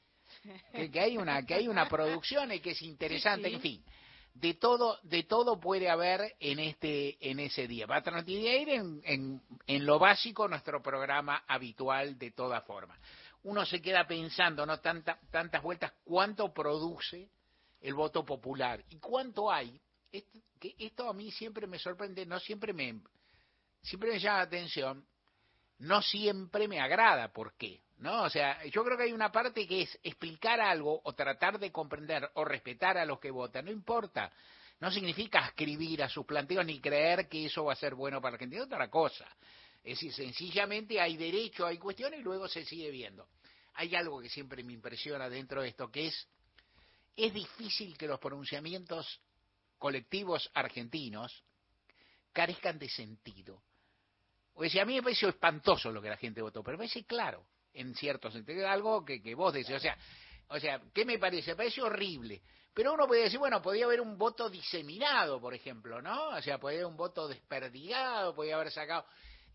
que, que hay una, que hay una producción y que es interesante, Sí, sí. en fin. De todo, de todo puede haber en este, en ese día. Va a transmitir en, en, en lo básico nuestro programa habitual de toda forma. Uno se queda pensando, no Tanta, tantas vueltas, cuánto produce el voto popular y cuánto hay. Esto, que esto a mí siempre me sorprende, no siempre me, siempre me llama la atención, no siempre me agrada. ¿Por qué? ¿No? O sea, yo creo que hay una parte que es explicar algo o tratar de comprender o respetar a los que votan, no importa. No significa escribir a sus planteos ni creer que eso va a ser bueno para Argentina, es otra cosa. Es decir, sencillamente hay derecho, hay cuestiones y luego se sigue viendo. Hay algo que siempre me impresiona dentro de esto, que es, es difícil que los pronunciamientos colectivos argentinos carezcan de sentido. O sea, a mí me pareció espantoso lo que la gente votó, pero me parece claro, en cierto sentido, algo que, que vos decís. O sea, o sea, ¿qué me parece? Me parece horrible. Pero uno puede decir, bueno, podía haber un voto diseminado, por ejemplo, ¿no? O sea, podía haber un voto desperdigado, podía haber sacado...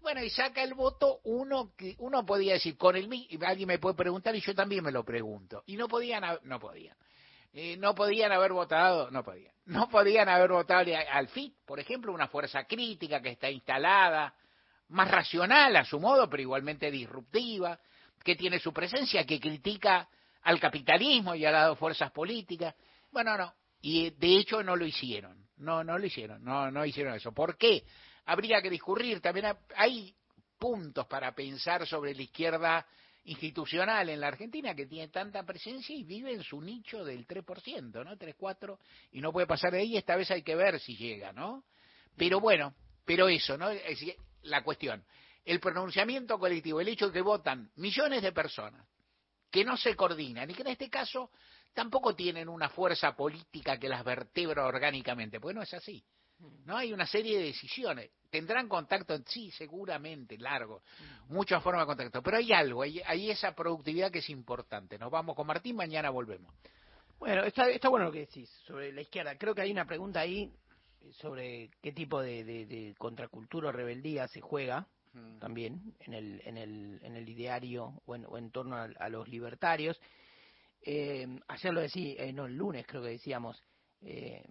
Bueno, y saca el voto uno que uno podía decir con el alguien me puede preguntar y yo también me lo pregunto. Y no podían, no podían. Eh, no podían haber votado, no podían. No podían haber votado al FIT, por ejemplo, una fuerza crítica que está instalada, más racional a su modo, pero igualmente disruptiva, que tiene su presencia, que critica al capitalismo y a las fuerzas políticas. Bueno, no. Y de hecho no lo hicieron. No, no lo hicieron. No, no hicieron eso. ¿Por qué? Habría que discurrir. También ha- hay puntos para pensar sobre la izquierda institucional en la Argentina que tiene tanta presencia y vive en su nicho del 3%, ¿no? 3, 4, y no puede pasar de ahí. Esta vez hay que ver si llega, ¿no? Pero bueno, pero eso, ¿no? Es la cuestión. El pronunciamiento colectivo, el hecho de que votan millones de personas que no se coordinan y que en este caso tampoco tienen una fuerza política que las vertebra orgánicamente, pues no es así. No hay una serie de decisiones. Tendrán contacto, sí, seguramente, largo, muchas formas de contacto, pero hay algo, hay, hay esa productividad que es importante. Nos vamos con Martín, mañana volvemos. Bueno, está, está bueno lo que decís sobre la izquierda. Creo que hay una pregunta ahí sobre qué tipo de, de- de contracultura o rebeldía se juega también en el, en el, en el ideario o en, o en torno a, a los libertarios. Eh, ayer lo decía, eh, no, el lunes creo que decíamos, eh,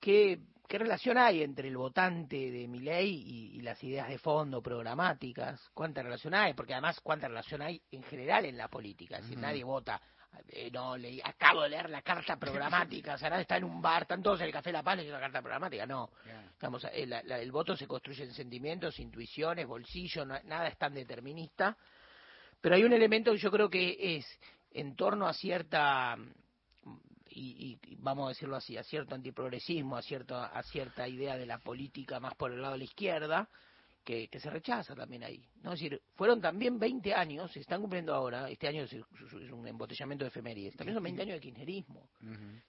¿qué, ¿qué relación hay entre el votante de Milei y, y las ideas de fondo programáticas? ¿Cuánta relación hay? Porque además, ¿cuánta relación hay en general en la política? Es decir, nadie vota. Eh, no, leí, acabo de leer la carta programática, nadie está en un bar, están todos en el Café La Paz leyendo la carta programática, no. Estamos, el, la- el voto se construye en sentimientos, intuiciones, bolsillo, no- nada es tan determinista. Pero hay un elemento que yo creo que es en torno a cierta, y, y- y vamos a decirlo así, a cierto antiprogresismo, a, cierto, a cierta idea de la política más por el lado de la izquierda, que, que se rechaza también ahí. ¿no? Es decir, fueron también 20 años, se están cumpliendo ahora, este año es, es un embotellamiento de efemérides, también son 20 años de kirchnerismo,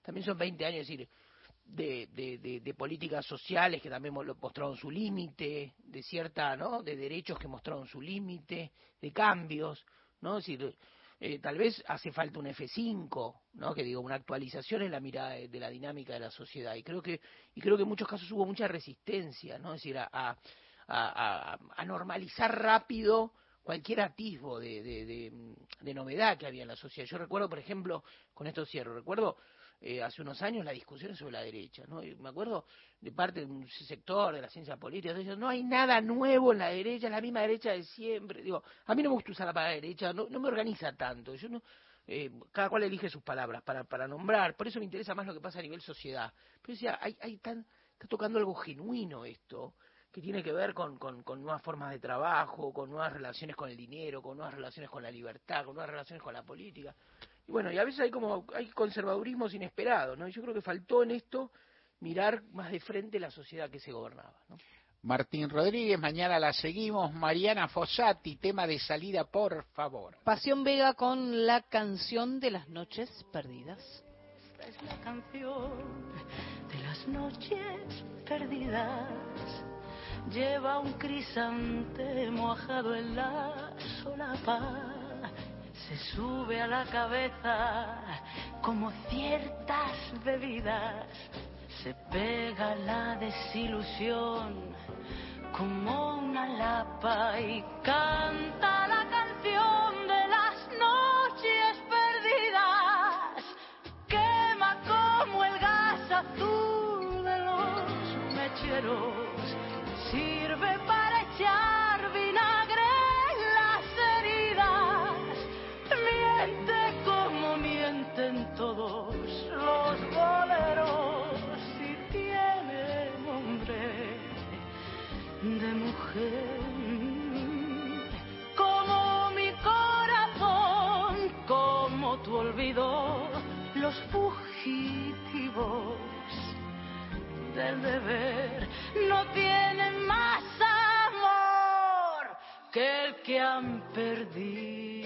también son 20 años, es decir, de, de, de- de políticas sociales que también mostraron su límite, de cierta, ¿no? De derechos que mostraron su límite, de cambios, ¿no? Es decir, eh, tal vez hace falta un F5, ¿no? Que digo, una actualización en la mirada de, de la dinámica de la sociedad. Y creo que, y creo que en muchos casos hubo mucha resistencia, ¿no? Es decir, a, a, a- a- normalizar rápido cualquier atisbo de, novedad que había en la sociedad. Yo recuerdo, por ejemplo, con esto cierro, recuerdo eh, hace unos años las discusiones sobre la derecha, ¿no? Y me acuerdo de parte de un sector de la ciencia política, no hay nada nuevo en la derecha, es la misma derecha de siempre. Digo, a mí no me gusta usar la palabra derecha, no, no me organiza tanto. Yo no, eh, cada cual elige sus palabras para, para nombrar, por eso me interesa más lo que pasa a nivel sociedad. Pero decía, hay, hay tan, está tocando algo genuino esto, que tiene que ver con, con, con nuevas formas de trabajo, con nuevas relaciones con el dinero, con nuevas relaciones con la libertad, con nuevas relaciones con la política. Y bueno, y a veces hay como hay conservadurismos inesperados, ¿no? Y yo creo que faltó en esto mirar más de frente la sociedad que se gobernaba, ¿no? Martín Rodríguez, mañana la seguimos. Mariana Fossati, tema de salida, por favor. Pasión Vega con la canción de las noches perdidas. Esta es la canción de las noches perdidas. Lleva un crisante mojado en la solapa. Se sube a la cabeza como ciertas bebidas. Se pega la desilusión como una lapa y canta la canción de las noches perdidas. Quema como el gas azul de los mecheros. Sirve para echar vinagre en las heridas. Miente como mienten todos los boleros. Y tiene nombre de mujer. Como mi corazón, como tu olvido, los fugitivos del deber no tienen más amor que el que han perdido.